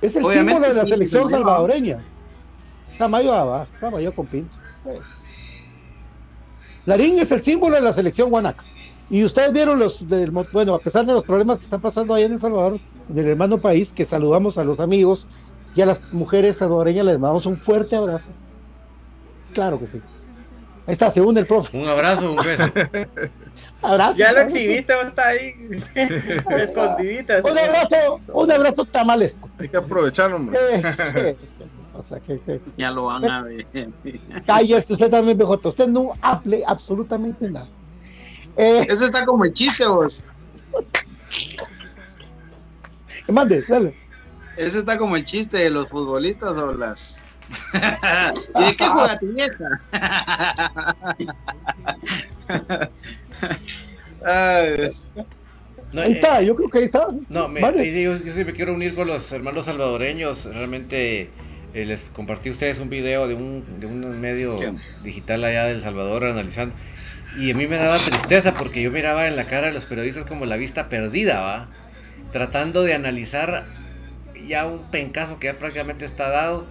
Es el símbolo de la selección salvadoreña. Tamayo va, Tamayo con Pinto. Sí. Larín es el símbolo de la selección guanaca. Y ustedes vieron los, del bueno, a pesar de los problemas que están pasando ahí en El Salvador, en el hermano país, que saludamos a los amigos y a las mujeres salvadoreñas les mandamos un fuerte abrazo. Claro que sí. Ahí está, se une el profe. Un abrazo, un beso. Abrazo. Ya lo exhibiste, vos está ahí. Escondidita. Un abrazo, un abrazo tamalesco. Hay que aprovecharlo, hombre. Eh, o sea, que- que- ya lo van a ver. Cállese usted también, BJ. Usted no hable absolutamente nada. Eh, Ese está como el chiste, vos. mande, dale. Ese está como el chiste de los futbolistas o las. ¿Y de qué juega tu vieja? Ay, es- No, Ahí eh, está, yo creo que ahí está. No, me, Vale. yo, yo sí me quiero unir con los hermanos salvadoreños. Realmente eh, les compartí a ustedes un video de un, de un medio Sí. digital allá del Salvador analizando. Y a mí me daba tristeza porque yo miraba en la cara de los periodistas como la vista perdida, ¿va? Tratando de analizar ya un pencazo que ya prácticamente está dado.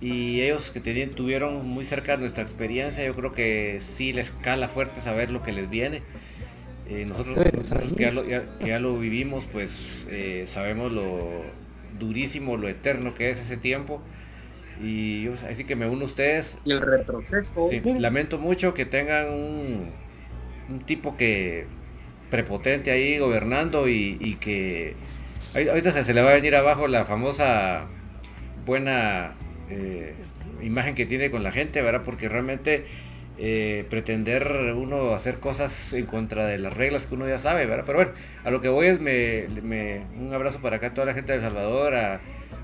Y ellos que tenían, tuvieron muy cerca de nuestra experiencia, yo creo que sí les cala fuerte saber lo que les viene. Eh, nosotros, que, ya lo, ya- que ya lo vivimos, pues eh, sabemos lo durísimo, lo eterno que es ese tiempo. Y yo, así que me uno a ustedes. Y el retroceso. Sí, lamento mucho que tengan un, un tipo que prepotente ahí gobernando y, y que ahorita se, se le va a venir abajo la famosa buena eh, imagen que tiene con la gente, ¿verdad? Porque realmente eh, pretender uno hacer cosas en contra de las reglas que uno ya sabe, ¿verdad? Pero bueno, a lo que voy es me, me- un abrazo para acá a toda la gente de El Salvador, a,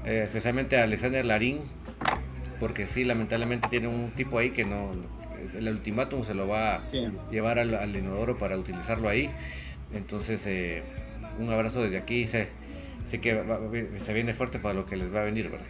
eh, especialmente a Alexander Larín, porque sí, lamentablemente tiene un tipo ahí que no, el ultimátum se lo va a Bien. llevar al, al inodoro para utilizarlo ahí. Entonces, eh, un abrazo desde aquí, sé, sé que va- se viene fuerte para lo que les va a venir, ¿verdad?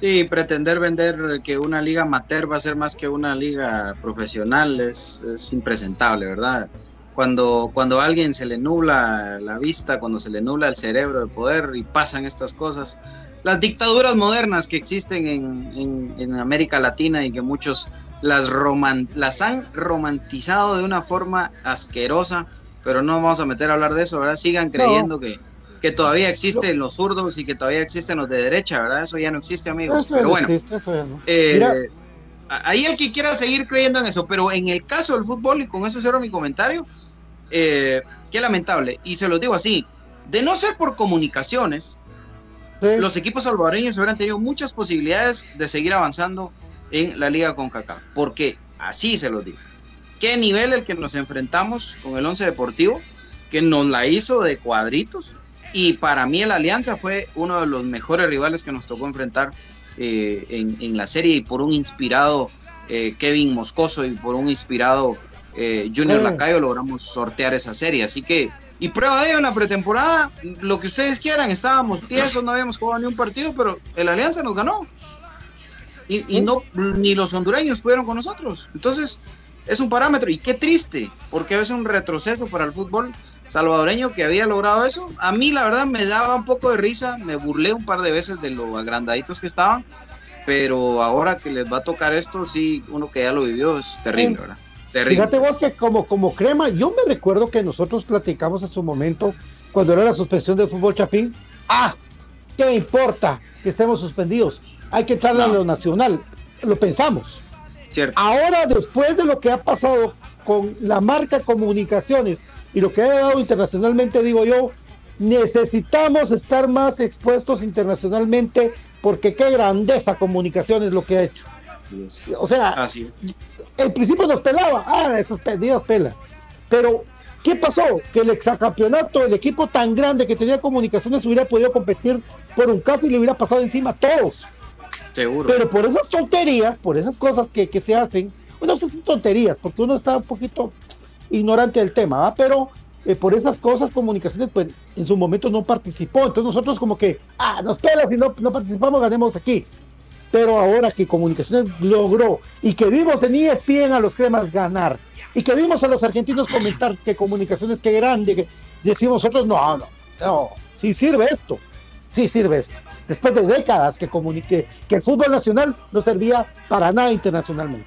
Sí, pretender vender que una liga amateur va a ser más que una liga profesional es, es impresentable, ¿verdad? Cuando, cuando a alguien se le nubla la vista, cuando se le nubla el cerebro de poder y pasan estas cosas, las dictaduras modernas que existen en, en- en América Latina y que muchos las, roman- las han romantizado de una forma asquerosa, pero no vamos a meter a hablar de eso, ¿verdad? Sigan creyendo que, que todavía existen los zurdos y que todavía existen los de derecha, ¿verdad? Eso ya no existe, amigos. Eso Pero no bueno, existe, eso no. eh, ahí el que quiera seguir creyendo en eso, pero en el caso del fútbol, y con eso cierro mi comentario, eh, qué lamentable, y se lo digo así, de no ser por comunicaciones, los equipos salvadoreños hubieran tenido muchas posibilidades de seguir avanzando en la liga con CACAF. Porque así se los digo. ¿Qué nivel el que nos enfrentamos con el Once Deportivo? Que nos la hizo de cuadritos. Y para mí el Alianza fue uno de los mejores rivales que nos tocó enfrentar eh, en, en, la serie y por un inspirado eh, Kevin Moscoso y por un inspirado eh, Junior Lacayo logramos sortear esa serie. Así que, y prueba de ello en la pretemporada, lo que ustedes quieran, estábamos tiesos, no habíamos jugado ni un partido, pero el Alianza nos ganó. Y, y no, ni los hondureños pudieron con nosotros. Entonces, es un parámetro. Y qué triste, porque es un retroceso para el fútbol salvadoreño que había logrado eso. A mí, la verdad, me daba un poco de risa, me burlé un par de veces de lo agrandaditos que estaban, pero ahora que les va a tocar esto, sí, uno que ya lo vivió, es terrible, ¿verdad? Terrible. Fíjate vos que como, como crema, yo me recuerdo que nosotros platicamos en su momento, cuando era la suspensión del fútbol chapín, ah, ¿qué importa que estemos suspendidos? Hay que entrarle no. a lo nacional, lo pensamos. Cierto. Ahora, después de lo que ha pasado con la marca Comunicaciones y lo que ha dado internacionalmente, digo yo, necesitamos estar más expuestos internacionalmente porque qué grandeza Comunicaciones lo que ha hecho. O sea, Así. el principio nos pelaba, ah, esos perdidos pela. Pero, ¿qué pasó? Que el exacampeonato, el equipo tan grande que tenía comunicaciones hubiera podido competir por un CAF y le hubiera pasado encima a todos. Seguro. Pero por esas tonterías, por esas cosas que, que se hacen, bueno, esas son tonterías, porque uno está un poquito ignorante del tema, pero eh, por esas cosas, comunicaciones, pues en su momento no participó. Entonces nosotros como que, ah, nos pelas y no, no participamos, ganemos aquí pero ahora que Comunicaciones logró y que vimos en ESPN a los cremas ganar y que vimos a los argentinos comentar que Comunicaciones qué grande, que decimos nosotros, no, no, no, sí sirve esto, sí sirve esto. Después de décadas que comunique que el fútbol nacional no servía para nada internacionalmente.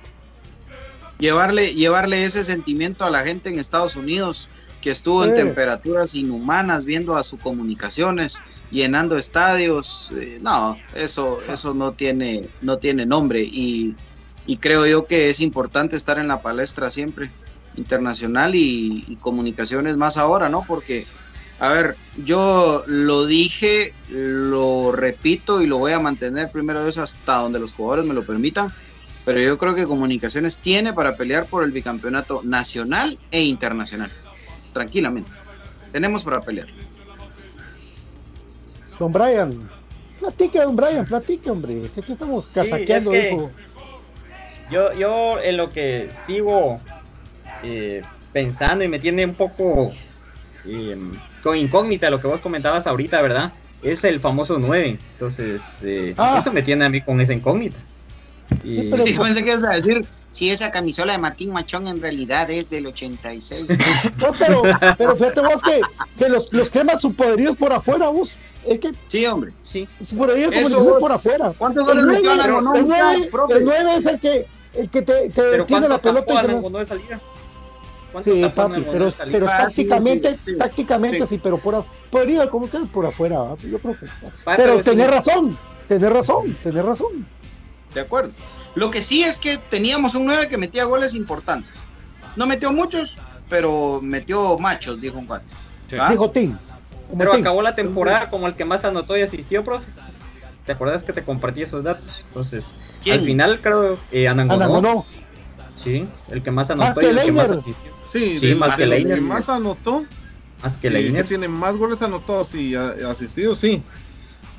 Llevarle, llevarle ese sentimiento a la gente en Estados Unidos que estuvo Sí. en temperaturas inhumanas viendo a sus comunicaciones, llenando estadios, eh, no, eso, eso no tiene, no tiene nombre y, y creo yo que es importante estar en la palestra siempre, internacional y, y comunicaciones más ahora, ¿no? Porque, a ver, yo lo dije, lo repito y lo voy a mantener primero vez hasta donde los jugadores me lo permitan, pero yo creo que comunicaciones tiene para pelear por el bicampeonato nacional e internacional tranquilamente. Tenemos para pelear. Don Brian, platique, don Brian, platique, hombre. Sé que estamos casaqueando, es que- hijo. Yo, yo en lo que sigo eh, pensando y me tiene un poco eh, con incógnita lo que vos comentabas ahorita, ¿verdad? Es el famoso 9. Entonces, eh, Ah. eso me tiene a mí con esa incógnita. Y, pero- Y pensé que ibas a decir, si esa camisola de Martín Machón en realidad es del 86. No, pero, pero fíjate vos que, que los, los cremas su poderío es por afuera, vos. Es que sí, hombre. sí. su poderío de Eso, vos. por afuera. ¿Cuántos El goles metió Alan el Gonó, nueve- profe? el nueve es el que, el que te, te tiene la ¿cuánto pelota. interna- Gonó de salida? ¿Cuánto Sí, papi, pero, pero Ah, sí, tácticamente, sí, sí. tácticamente sí, Sí. pero por poderío de comunicación por afuera, yo creo que. Pero sí. tenés razón, tenés razón, tenés razón. De acuerdo. Lo que sí es que teníamos un 9 que metía goles importantes. No metió muchos, pero metió machos, dijo un cuate. Sí. ¿Ah? Dijo Tim. Pero acabó la temporada como el que más anotó y asistió, profe. ¿Te acuerdas que te compartí esos datos? Entonces, ¿Quién? al final creo eh, Anangonó, Anangonó. Sí, el que más anotó y el que más Leiner. asistió. Sí, Sí, de- más que Leiner. que más anotó, Más que y que Leiner. tiene más goles anotados y asistidos, sí.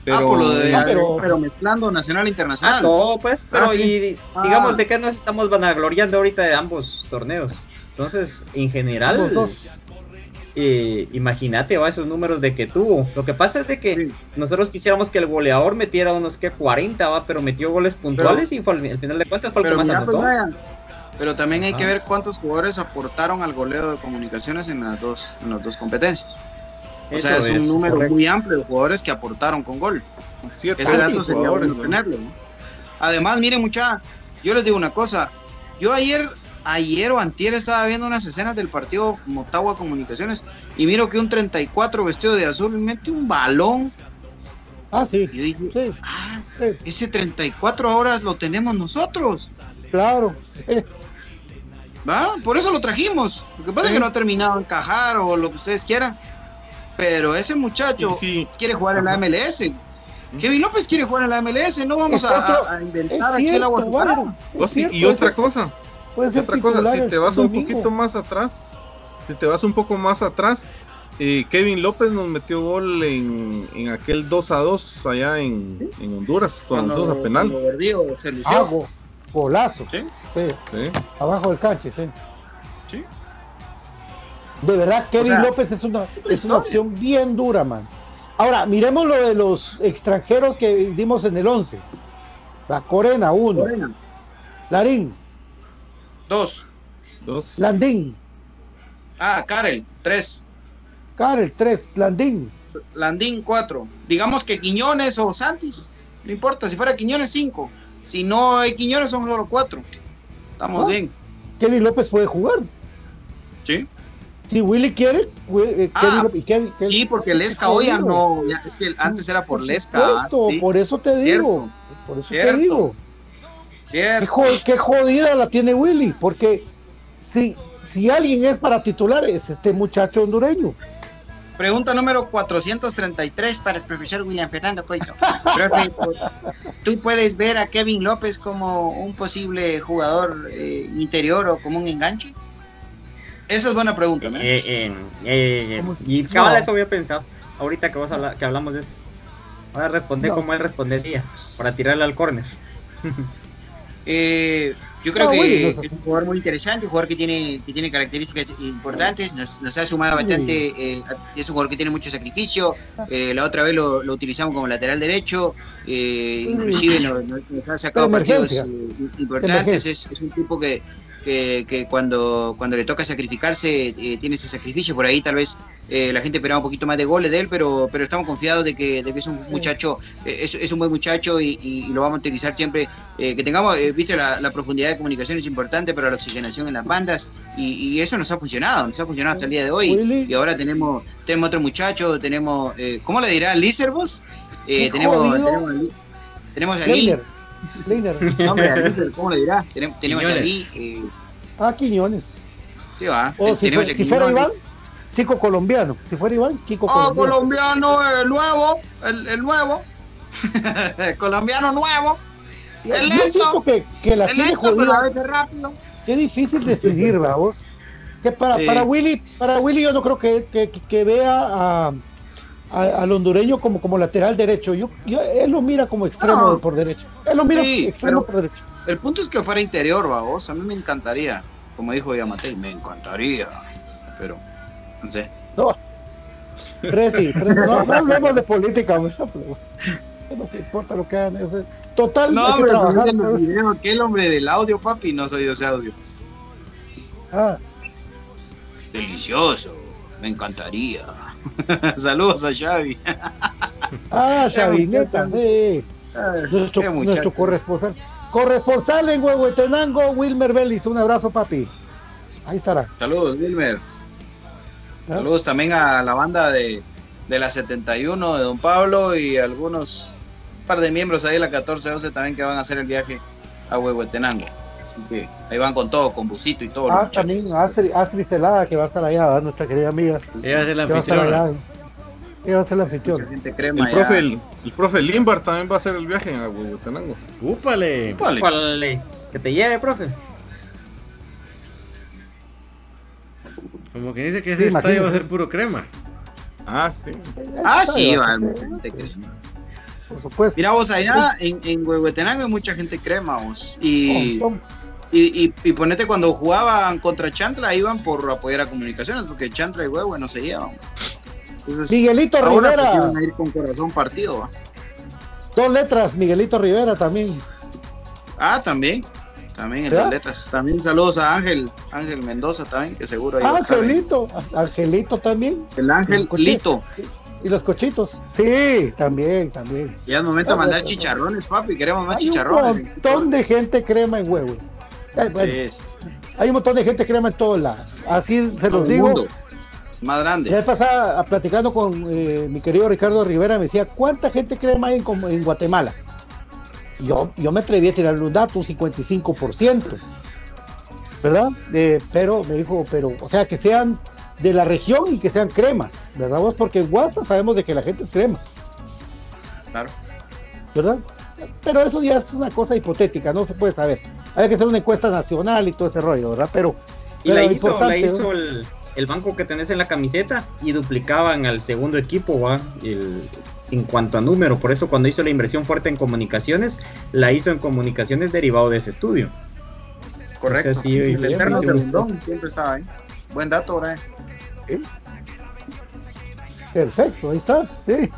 Pero, ah, por lo de. Ah, pero, pero- mezclando nacional e internacional. Ah, todo, pues. Pero, Ah, sí. y Ah. digamos, ¿de qué nos estamos vanagloriando ahorita de ambos torneos? Entonces, en general, eh, imagínate va esos números de que tuvo. Lo que pasa es de que Sí. nosotros quisiéramos que el goleador metiera unos que 40, va, pero metió goles puntuales y fue, al al final de cuentas fue el que Pero, más pues, anotó. Brian, pero también hay que Ah. ver cuántos jugadores aportaron al goleo de comunicaciones en las dos, en las dos competencias. O sea, es un número correcto. muy amplio de jugadores que aportaron con gol. siete Ese dato sería bueno ¿no? tenerlo. ¿no? Además, miren mucha, yo les digo una cosa. Yo ayer, ayer o antier estaba viendo unas escenas del partido Motagua Comunicaciones y miro que un 34 vestido de azul mete un balón. Ah, sí. Y yo dije, Sí, ah, sí, ese 34 ahora lo tenemos nosotros. claro. sí. ¿Va? Por eso lo trajimos. Lo que pasa es que no ha terminado de encajar o lo que ustedes quieran. Pero ese muchacho sí, quiere jugar en la MLS. Kevin López quiere jugar en la MLS, no vamos a, inventar aquí el agua. Oh, sí, y otra cosa, otra cosa, si te vas un poquito más atrás, si te vas un poco más atrás, eh, Kevin López nos metió gol en, en aquel 2 a 2 allá en, en Honduras, cuando nos fuimos a penal. Ah, golazo. Sí. Sí, Sí. abajo del canche, sí. Sí. De verdad, Kevin sea, López es una, es una opción bien dura, man. Ahora, miremos lo de los extranjeros que dimos en el 11. La Corena, 1. Corena, Larín, dos. Dos. Landín, Ah, Karel, tres. Karel, 3, Landín. Landín, cuatro. Digamos que Quiñones o Santis. No importa, si fuera Quiñones, cinco. Si no hay Quiñones, son solo cuatro. Estamos Ah. bien. Kevin López puede jugar. Sí. Si Willy quiere, eh, Ah, Sí, porque Lesca hoy ya no. ya- es que antes era por Lesca. sí. por eso te digo. Por eso Cierto. te digo. Cierto. Qué, jo- qué jodida la tiene Willy, porque si, si alguien es para titular es este muchacho hondureño. Pregunta número 433 para el profesor William Fernando Coito. Profe, ¿tú puedes ver a Kevin López como un posible jugador eh, interior o como un enganche? Esa es buena pregunta, ¿no? Eh, eh, eh, eh, y cabal, eso había pensado. Ahorita que, vos habla- que hablamos de eso. Voy a responder No. como él respondería. Para tirarle al córner. Eh, yo creo que no, es un jugador muy interesante, un jugador que tiene, que tiene características importantes, nos, nos ha sumado bastante, eh, es un jugador que tiene mucho sacrificio, eh, la otra vez lo, lo utilizamos como lateral derecho, eh, inclusive nos, nos- ha sacado partidos eh, importantes, es un tipo que, que, que cuando, cuando le toca sacrificarse eh, tiene ese sacrificio, por ahí tal vez eh, la gente esperaba un poquito más de goles de él, pero, pero estamos confiados de que, de que es un muchacho, eh, es, es un buen muchacho y, y- lo vamos a utilizar siempre eh, que tengamos, viste, la, la profundidad de comunicación es importante, pero la oxigenación en las bandas, y, y eso nos ha funcionado, nos ha funcionado hasta el día de hoy. Y ahora tenemos, tenemos otro muchacho, tenemos, eh, ¿cómo le dirá? ¿Lizerbos? Eh, Qué tenemos, tenemos, tenemos a Lee, Leiner. ¿cómo le dirá? Tenemos, tenemos a Quiñones. Lee, eh, Ah, Quiñones. sí va, O si, fue- si fuera. Iván, chico colombiano. Si fuera Iván, chico Oh, colombiano. colombiano, el nuevo, el, el nuevo, colombiano nuevo, el yo lento, siento que, que la el tiene lento, a jodida. veces rápido. Qué difícil de escribir, vamos. Que para, Sí. para Willy, para Willy yo no creo que, que, que vea a, a- al hondureño como, como lateral derecho. Yo, yo- él lo mira como extremo No. por derecho. Él lo mira Sí, extremo por derecho. El punto es que fuera interior, vamos. A mí me encantaría. Como dijo Yamatei, me encantaría. Pero, no sé. No. No, no hablemos de política. No nos importa lo que hagan. Total, No, que hombre, trabajar. el pues. video, aquel hombre del audio, papi, no soy de ese audio. Ah, Delicioso, me encantaría. Saludos a Xavi. ah, sí. Nuestro, Qué muchacho. nuestro corresponsal. Corresponsal en Huehuetenango, Wilmer Vélez. Un abrazo, papi. Ahí estará. Saludos, Wilmer. ¿Ah? Saludos también a la banda de, de la 71 de Don Pablo y algunos un par de miembros ahí de la 1412 también que van a hacer el viaje a Huehuetenango. Así que ahí van con todo, con busito y todo. Ah, muchachos. también Astrid, Astrid Celada, que va a estar allá, ¿verdad? nuestra querida amiga. Ella es a estar anfitriona. allá. Ella va a ser la gente El profe, el, el profe Limbar también va a hacer el viaje a Huehuetenango. ¡Úpale! Vale. Épale, Que te lleve, profe. Como que dice que Sí, ese estadio va a ser puro crema. Ah, sí. Ah, sí, va, mucha gente crema. Por supuesto. Mira vos allá en, en Huehuetenango hay mucha gente crema vos. Y, y, y, y ponete cuando jugaban contra Chantla iban por apoyar a comunicaciones porque Chantla y Huehue no se. Entonces, Miguelito ahora Rivera. pues, iban a ir con corazón partido. va. Dos letras, Miguelito Rivera también. Ah, también. También en ¿Ya? las letras. También saludos a Ángel, Ángel Mendoza también, que seguro ahí va a estar ahí. Angelito, Angelito también. El Ángel. Lito. Y los cochitos. Sí, también, también. Ya es momento de mandar chicharrones, papi. Queremos más Hay un chicharrones. montón de gente crema en huevo. Eh, bueno, Sí, sí. Hay un montón de gente crema en todos lados. Así se Todo los digo. mundo. Más grande. vez pasada, a- platicando con eh, mi querido Ricardo Rivera, me decía, ¿cuánta gente crema hay en, Guatemala? Yo, yo me atreví a tirarle un dato, un 55%. ¿Verdad? Eh, pero me dijo, pero, o sea, que sean de la región y que sean cremas, ¿verdad vos? Porque en Guasa sabemos de que la gente es crema. Claro. ¿verdad? Pero eso ya es una cosa hipotética, no se puede saber. Hay que hacer una encuesta nacional y todo ese rollo, ¿verdad? Pero, Y la hizo, la hizo ¿no? el, el banco que tenés en la camiseta y duplicaban al segundo equipo, ¿va? El- en cuanto a número. Por eso cuando hizo la inversión fuerte en comunicaciones, la hizo en comunicaciones derivado de ese estudio. Correcto. O sea, sí, el sí, eterno sí, segundón siempre estaba ahí. Buen dato, Brian. Perfecto, ahí está, sí.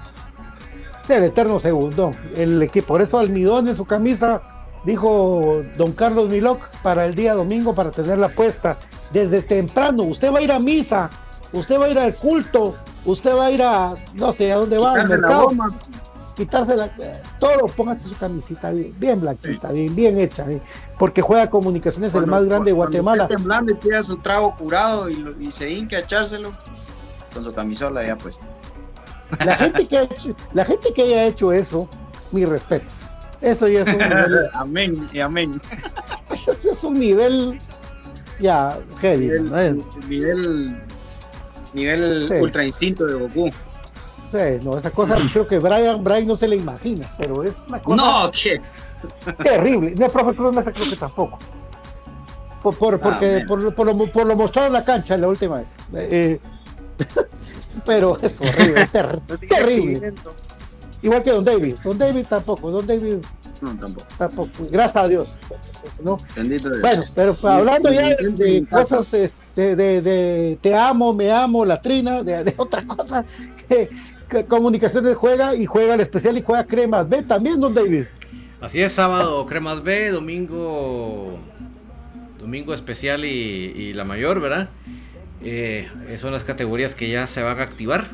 El eterno segundón. El equipo, por eso almidón en su camisa, dijo don Carlos Miloc para el día domingo para tenerla puesta desde temprano. Usted va a ir a misa, usted va a ir al culto, usted va a ir a, no sé, a dónde va, al la mercado. Goma. Quitarse la, eh, todo, póngase su camisita bien, bien blanquita, bien, bien hecha, eh, porque juega comunicaciones el Cuando- más grande de cuando Guatemala. esté temblando y pida su trago curado y, lo- y se hinca a echárselo con su camisola ya puesta. La gente que ha hecho, la gente que haya hecho eso, mis respetos. Eso ya es un nivel, amén y amén. eso es un nivel ya heavy. Nivel, ¿no? Nivel, nivel Sí. ultra instinto de Goku. No, esa cosa creo que Brian, Brian no se le imagina, pero es una cosa No, terrible. No, profe Cruz Mesa creo que tampoco. Por, por- porque, Ah, por, por lo, por lo mostrado en la cancha la última vez. Eh, pero es horrible, es ter- es terrible. Igual que Don David. Don David tampoco. Don David No, tampoco. tampoco. Gracias a Dios. ¿no? Bendito Dios. Bueno, pero hablando ya de cosas este, de, de te amo, me amo, latrina, de, de otra cosa, que Comunicaciones juega y juega el especial y juega Cremas B también, don David. Así es, sábado Cremas B, domingo domingo especial y, la mayor, ¿verdad? Eh, son las categorías que ya se van a activar.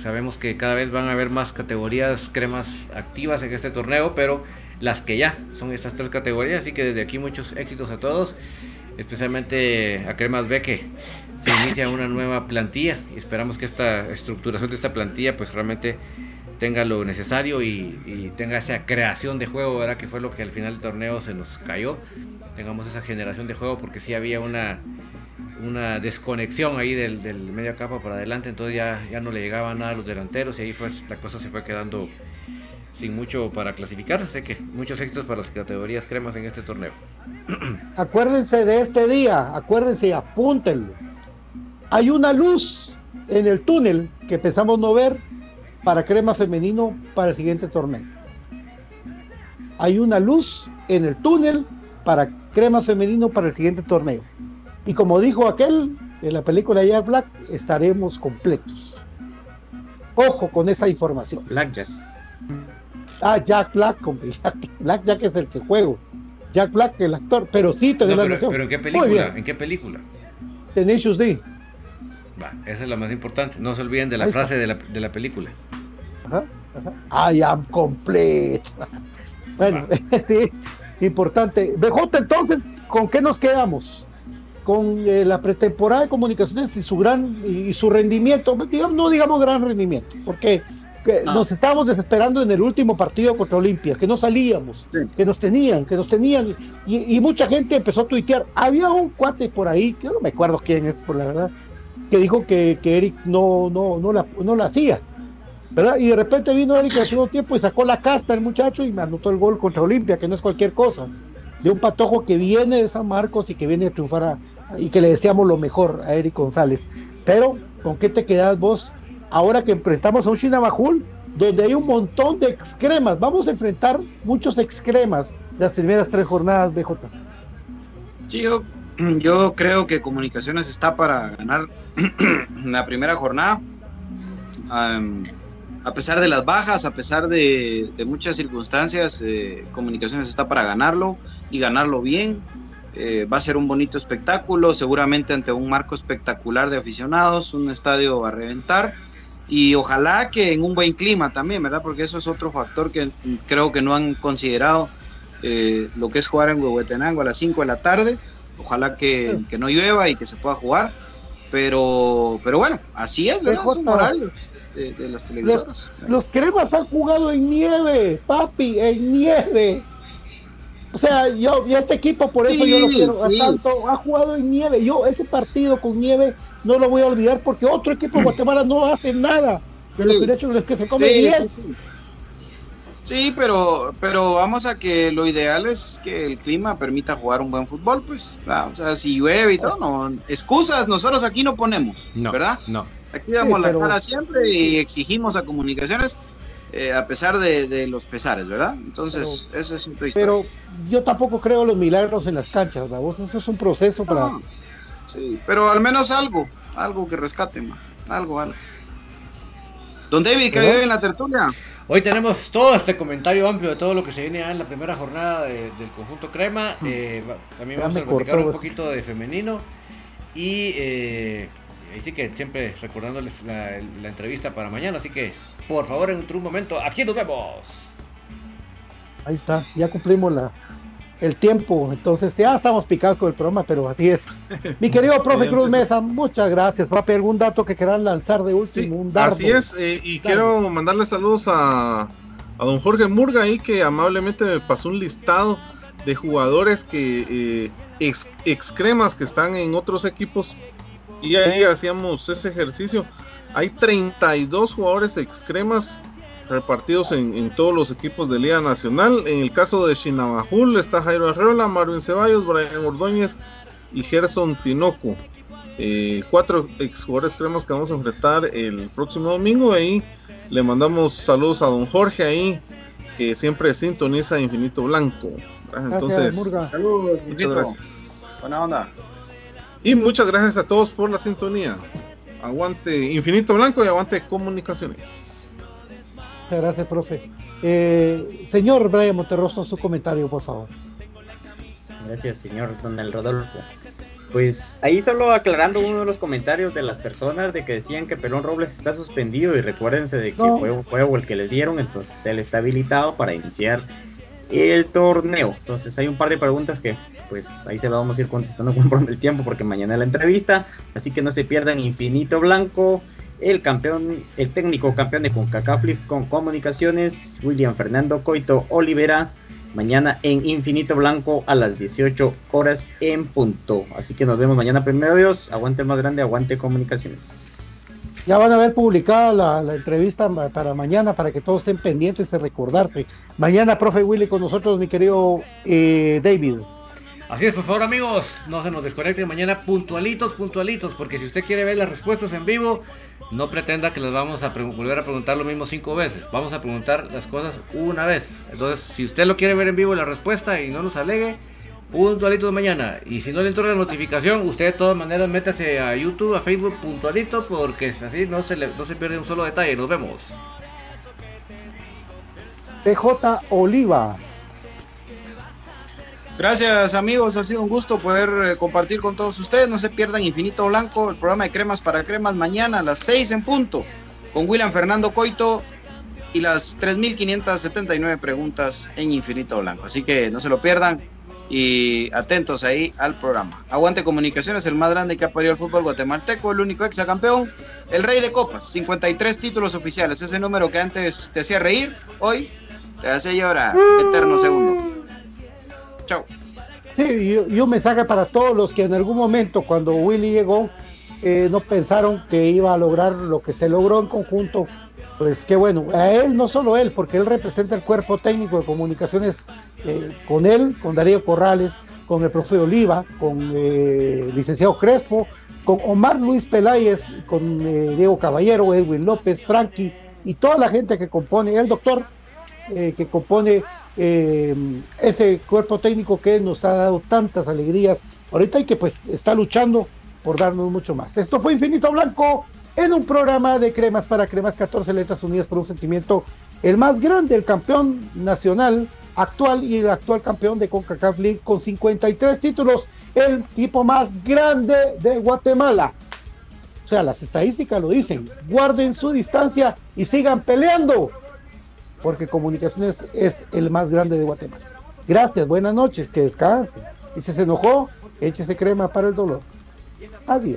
Sabemos que cada vez van a haber más categorías cremas activas en este torneo, pero las que ya son estas tres categorías, así que desde aquí muchos éxitos a todos, especialmente a Cremas B que se inicia una nueva plantilla y esperamos que esta estructuración de esta plantilla pues realmente tenga lo necesario y, tenga esa creación de juego, ¿verdad? Que fue lo que al final del torneo se nos cayó. Tengamos esa generación de juego porque sí había una, una desconexión ahí del, del medio campo para adelante, entonces ya, ya no le llegaba nada a los delanteros y ahí fue, la cosa se fue quedando sin mucho para clasificar. Así que muchos éxitos para las categorías cremas en este torneo. Acuérdense de este día, acuérdense y apúntenlo. Hay una luz en el túnel que pensamos no ver para crema femenino para el siguiente torneo. Hay una luz en el túnel para crema femenino para el siguiente torneo. Y como dijo aquel en la película Jack Black, estaremos completos. Ojo con esa información. Blackjack. Ah, Jack Black, Jack Black, Jack es el que juego. Jack Black, el actor, pero sí tenés No, la noción. pero ¿en qué película? ¿En qué película? Tenacious D. Va, esa es la más importante. No se olviden de la Ahí está. frase de la, de la película. Ajá, ajá. I am complete. Bueno, sí, importante. BJ, entonces, ¿con qué nos quedamos? Con eh, la pretemporada de comunicaciones y su gran y, y su rendimiento, digamos, no digamos gran rendimiento, porque que No. nos estábamos desesperando en el último partido contra Olimpia, que no salíamos, Sí. que nos tenían, que nos tenían, y, y mucha gente empezó a tuitear. Había un cuate por ahí, que no me acuerdo quién es, por la verdad, que dijo que, que Eric no, no, no, la, no la hacía. ¿verdad? Y de repente vino Eric al segundo tiempo y sacó la casta el muchacho y me anotó el gol contra Olimpia, que no es cualquier cosa. De un patojo que viene de San Marcos y que viene a triunfar a- y que le deseamos lo mejor a Eric González. Pero, ¿con qué te quedas vos ahora que enfrentamos a un donde hay un montón de excremas? Vamos a enfrentar muchos excremas las primeras tres jornadas, BJ. Sí, yo, yo creo que Comunicaciones está para ganar la primera jornada. Am, a pesar de las bajas, a pesar de, muchas circunstancias, eh, Comunicaciones está para ganarlo y ganarlo bien. Eh, va a ser un bonito espectáculo, seguramente ante un marco espectacular de aficionados, un estadio a reventar y ojalá que en un buen clima también, ¿verdad? Porque eso es otro factor que creo que no han considerado eh, lo que es jugar en Huehuetenango a las 5 de la tarde. Ojalá que, que no llueva y que se pueda jugar. Pero, pero bueno, así es, ¿verdad? De, de las televisoras. Los, los cremas han jugado en nieve, papi, en nieve. O sea, yo, este equipo, por eso Sí, yo lo quiero sí. tanto, ha jugado en nieve. Yo ese partido con nieve no lo voy a olvidar porque otro equipo de Guatemala no hace nada de derechos de los que se come Sí, 10. Sí, pero, pero vamos a que lo ideal es que el clima permita jugar un buen fútbol, pues. ah, O sea, si llueve y todo, no. Excusas nosotros aquí no ponemos, No, ¿verdad? No. Aquí damos Sí, la pero- cara siempre y exigimos a comunicaciones eh, a pesar de, de los pesares, ¿verdad? Entonces, eso es otra historia. Pero yo tampoco creo los milagros en las canchas, ¿verdad? Vos, Eso es un proceso para... No, sí, pero al menos algo, algo que rescaten, ma, algo, algo. Don David, ¿qué ¿Verdad? hay en la tertulia? Hoy tenemos todo este comentario amplio de todo lo que se viene ya en la primera jornada de- del conjunto Crema. Eh, va- también vamos a platicar un poquito de femenino. Y eh, ahí sí que siempre recordándoles la, la entrevista para mañana. Así que, por favor, en otro momento, aquí nos vemos. Ahí está, ya cumplimos la, el tiempo, entonces ya estamos picados con el programa, pero así es. Mi querido profe Cruz. Mesa, muchas gracias. Papi, ¿algún dato que quieran lanzar de último? Sí, un dardo. así es, eh, y quiero mandarle saludos a, a don Jorge Murga ahí que amablemente me pasó un listado de jugadores que eh, ex, ex cremas que están en otros equipos y ahí hacíamos ese ejercicio. Hay 32 jugadores ex cremas repartidos en, en todos los equipos de Liga Nacional. En el caso de Shinabajul está Jairo Arreola, Marvin Ceballos, Brian Ordóñez y Gerson Tinoco. Eh, cuatro exjugadores creemos que vamos a enfrentar el próximo domingo. Ahí le mandamos saludos a don Jorge ahí, que siempre sintoniza Infinito Blanco. ¿verdad? Gracias, Entonces, Murga. Saludos, muchas gracias. Buena onda. Y muchas gracias a todos por la sintonía. Aguante Infinito Blanco y aguante Comunicaciones. Muchas gracias, profe. Eh, señor Brian Monterroso, su comentario, por favor. Gracias, señor Don El Rodolfo. Pues ahí solo aclarando uno de los comentarios de las personas de que decían que Pelón Robles está suspendido y recuérdense de que No. fue juego el que le dieron, entonces él está habilitado para iniciar el torneo. Entonces hay un par de preguntas que pues ahí se las vamos a ir contestando conforme el tiempo porque mañana es la entrevista, así que no se pierdan Infinito Blanco, el campeón, el técnico campeón de CONCACAF con comunicaciones, William Fernando Coito Olivera, mañana en Infinito Blanco a las 18 horas en punto. Así que nos vemos mañana primero Dios, aguante más grande, aguante comunicaciones. Ya van a ver publicada la, entrevista para mañana, para que todos estén pendientes de recordarte. Mañana, profe Willy, con nosotros, mi querido eh, David. Así es, por favor, amigos, no se nos desconecten mañana puntualitos, puntualitos, porque si usted quiere ver las respuestas en vivo, no pretenda que les vamos a volver a preguntar lo mismo cinco veces. Vamos a preguntar las cosas una vez. Entonces, si usted lo quiere ver en vivo la respuesta y no nos alegue, puntualitos mañana. Y si no le entró la notificación, usted de todas maneras métase a YouTube, a Facebook, puntualito, porque así no se, le, no se pierde un solo detalle. Nos vemos. PJ Oliva. Gracias amigos, ha sido un gusto poder eh, compartir con todos ustedes. No se pierdan Infinito Blanco, el programa de cremas para cremas mañana a las 6 en punto, con William Fernando Coito y las 3.579 preguntas en Infinito Blanco. Así que no se lo pierdan y atentos ahí al programa. Aguante Comunicaciones, el más grande que ha parido el fútbol guatemalteco, el único exacampeón, el rey de copas, 53 títulos oficiales. Ese número que antes te hacía reír, hoy te hace llorar. Eterno segundo. Chao. Sí, y, un mensaje para todos los que en algún momento, cuando Willy llegó, eh, no pensaron que iba a lograr lo que se logró en conjunto. Pues qué bueno, a él, no solo él, porque él representa el cuerpo técnico de comunicaciones eh, con él, con Darío Corrales, con el profe Oliva, con eh, licenciado Crespo, con Omar Luis Peláez, con eh, Diego Caballero, Edwin López, Frankie y toda la gente que compone, el doctor que compone eh, ese cuerpo técnico que nos ha dado tantas alegrías ahorita y que pues está luchando por darnos mucho más. Esto fue Infinito Blanco en un programa de cremas para cremas 14 letras unidas por un sentimiento, el más grande, el campeón nacional actual y el actual campeón de CONCACAF League con 53 títulos, el tipo más grande de Guatemala. O sea, las estadísticas lo dicen. Guarden su distancia y sigan peleando porque Comunicaciones es el más grande de Guatemala. Gracias, buenas noches, que descansen. Y si se enojó, échese crema para el dolor. Adiós.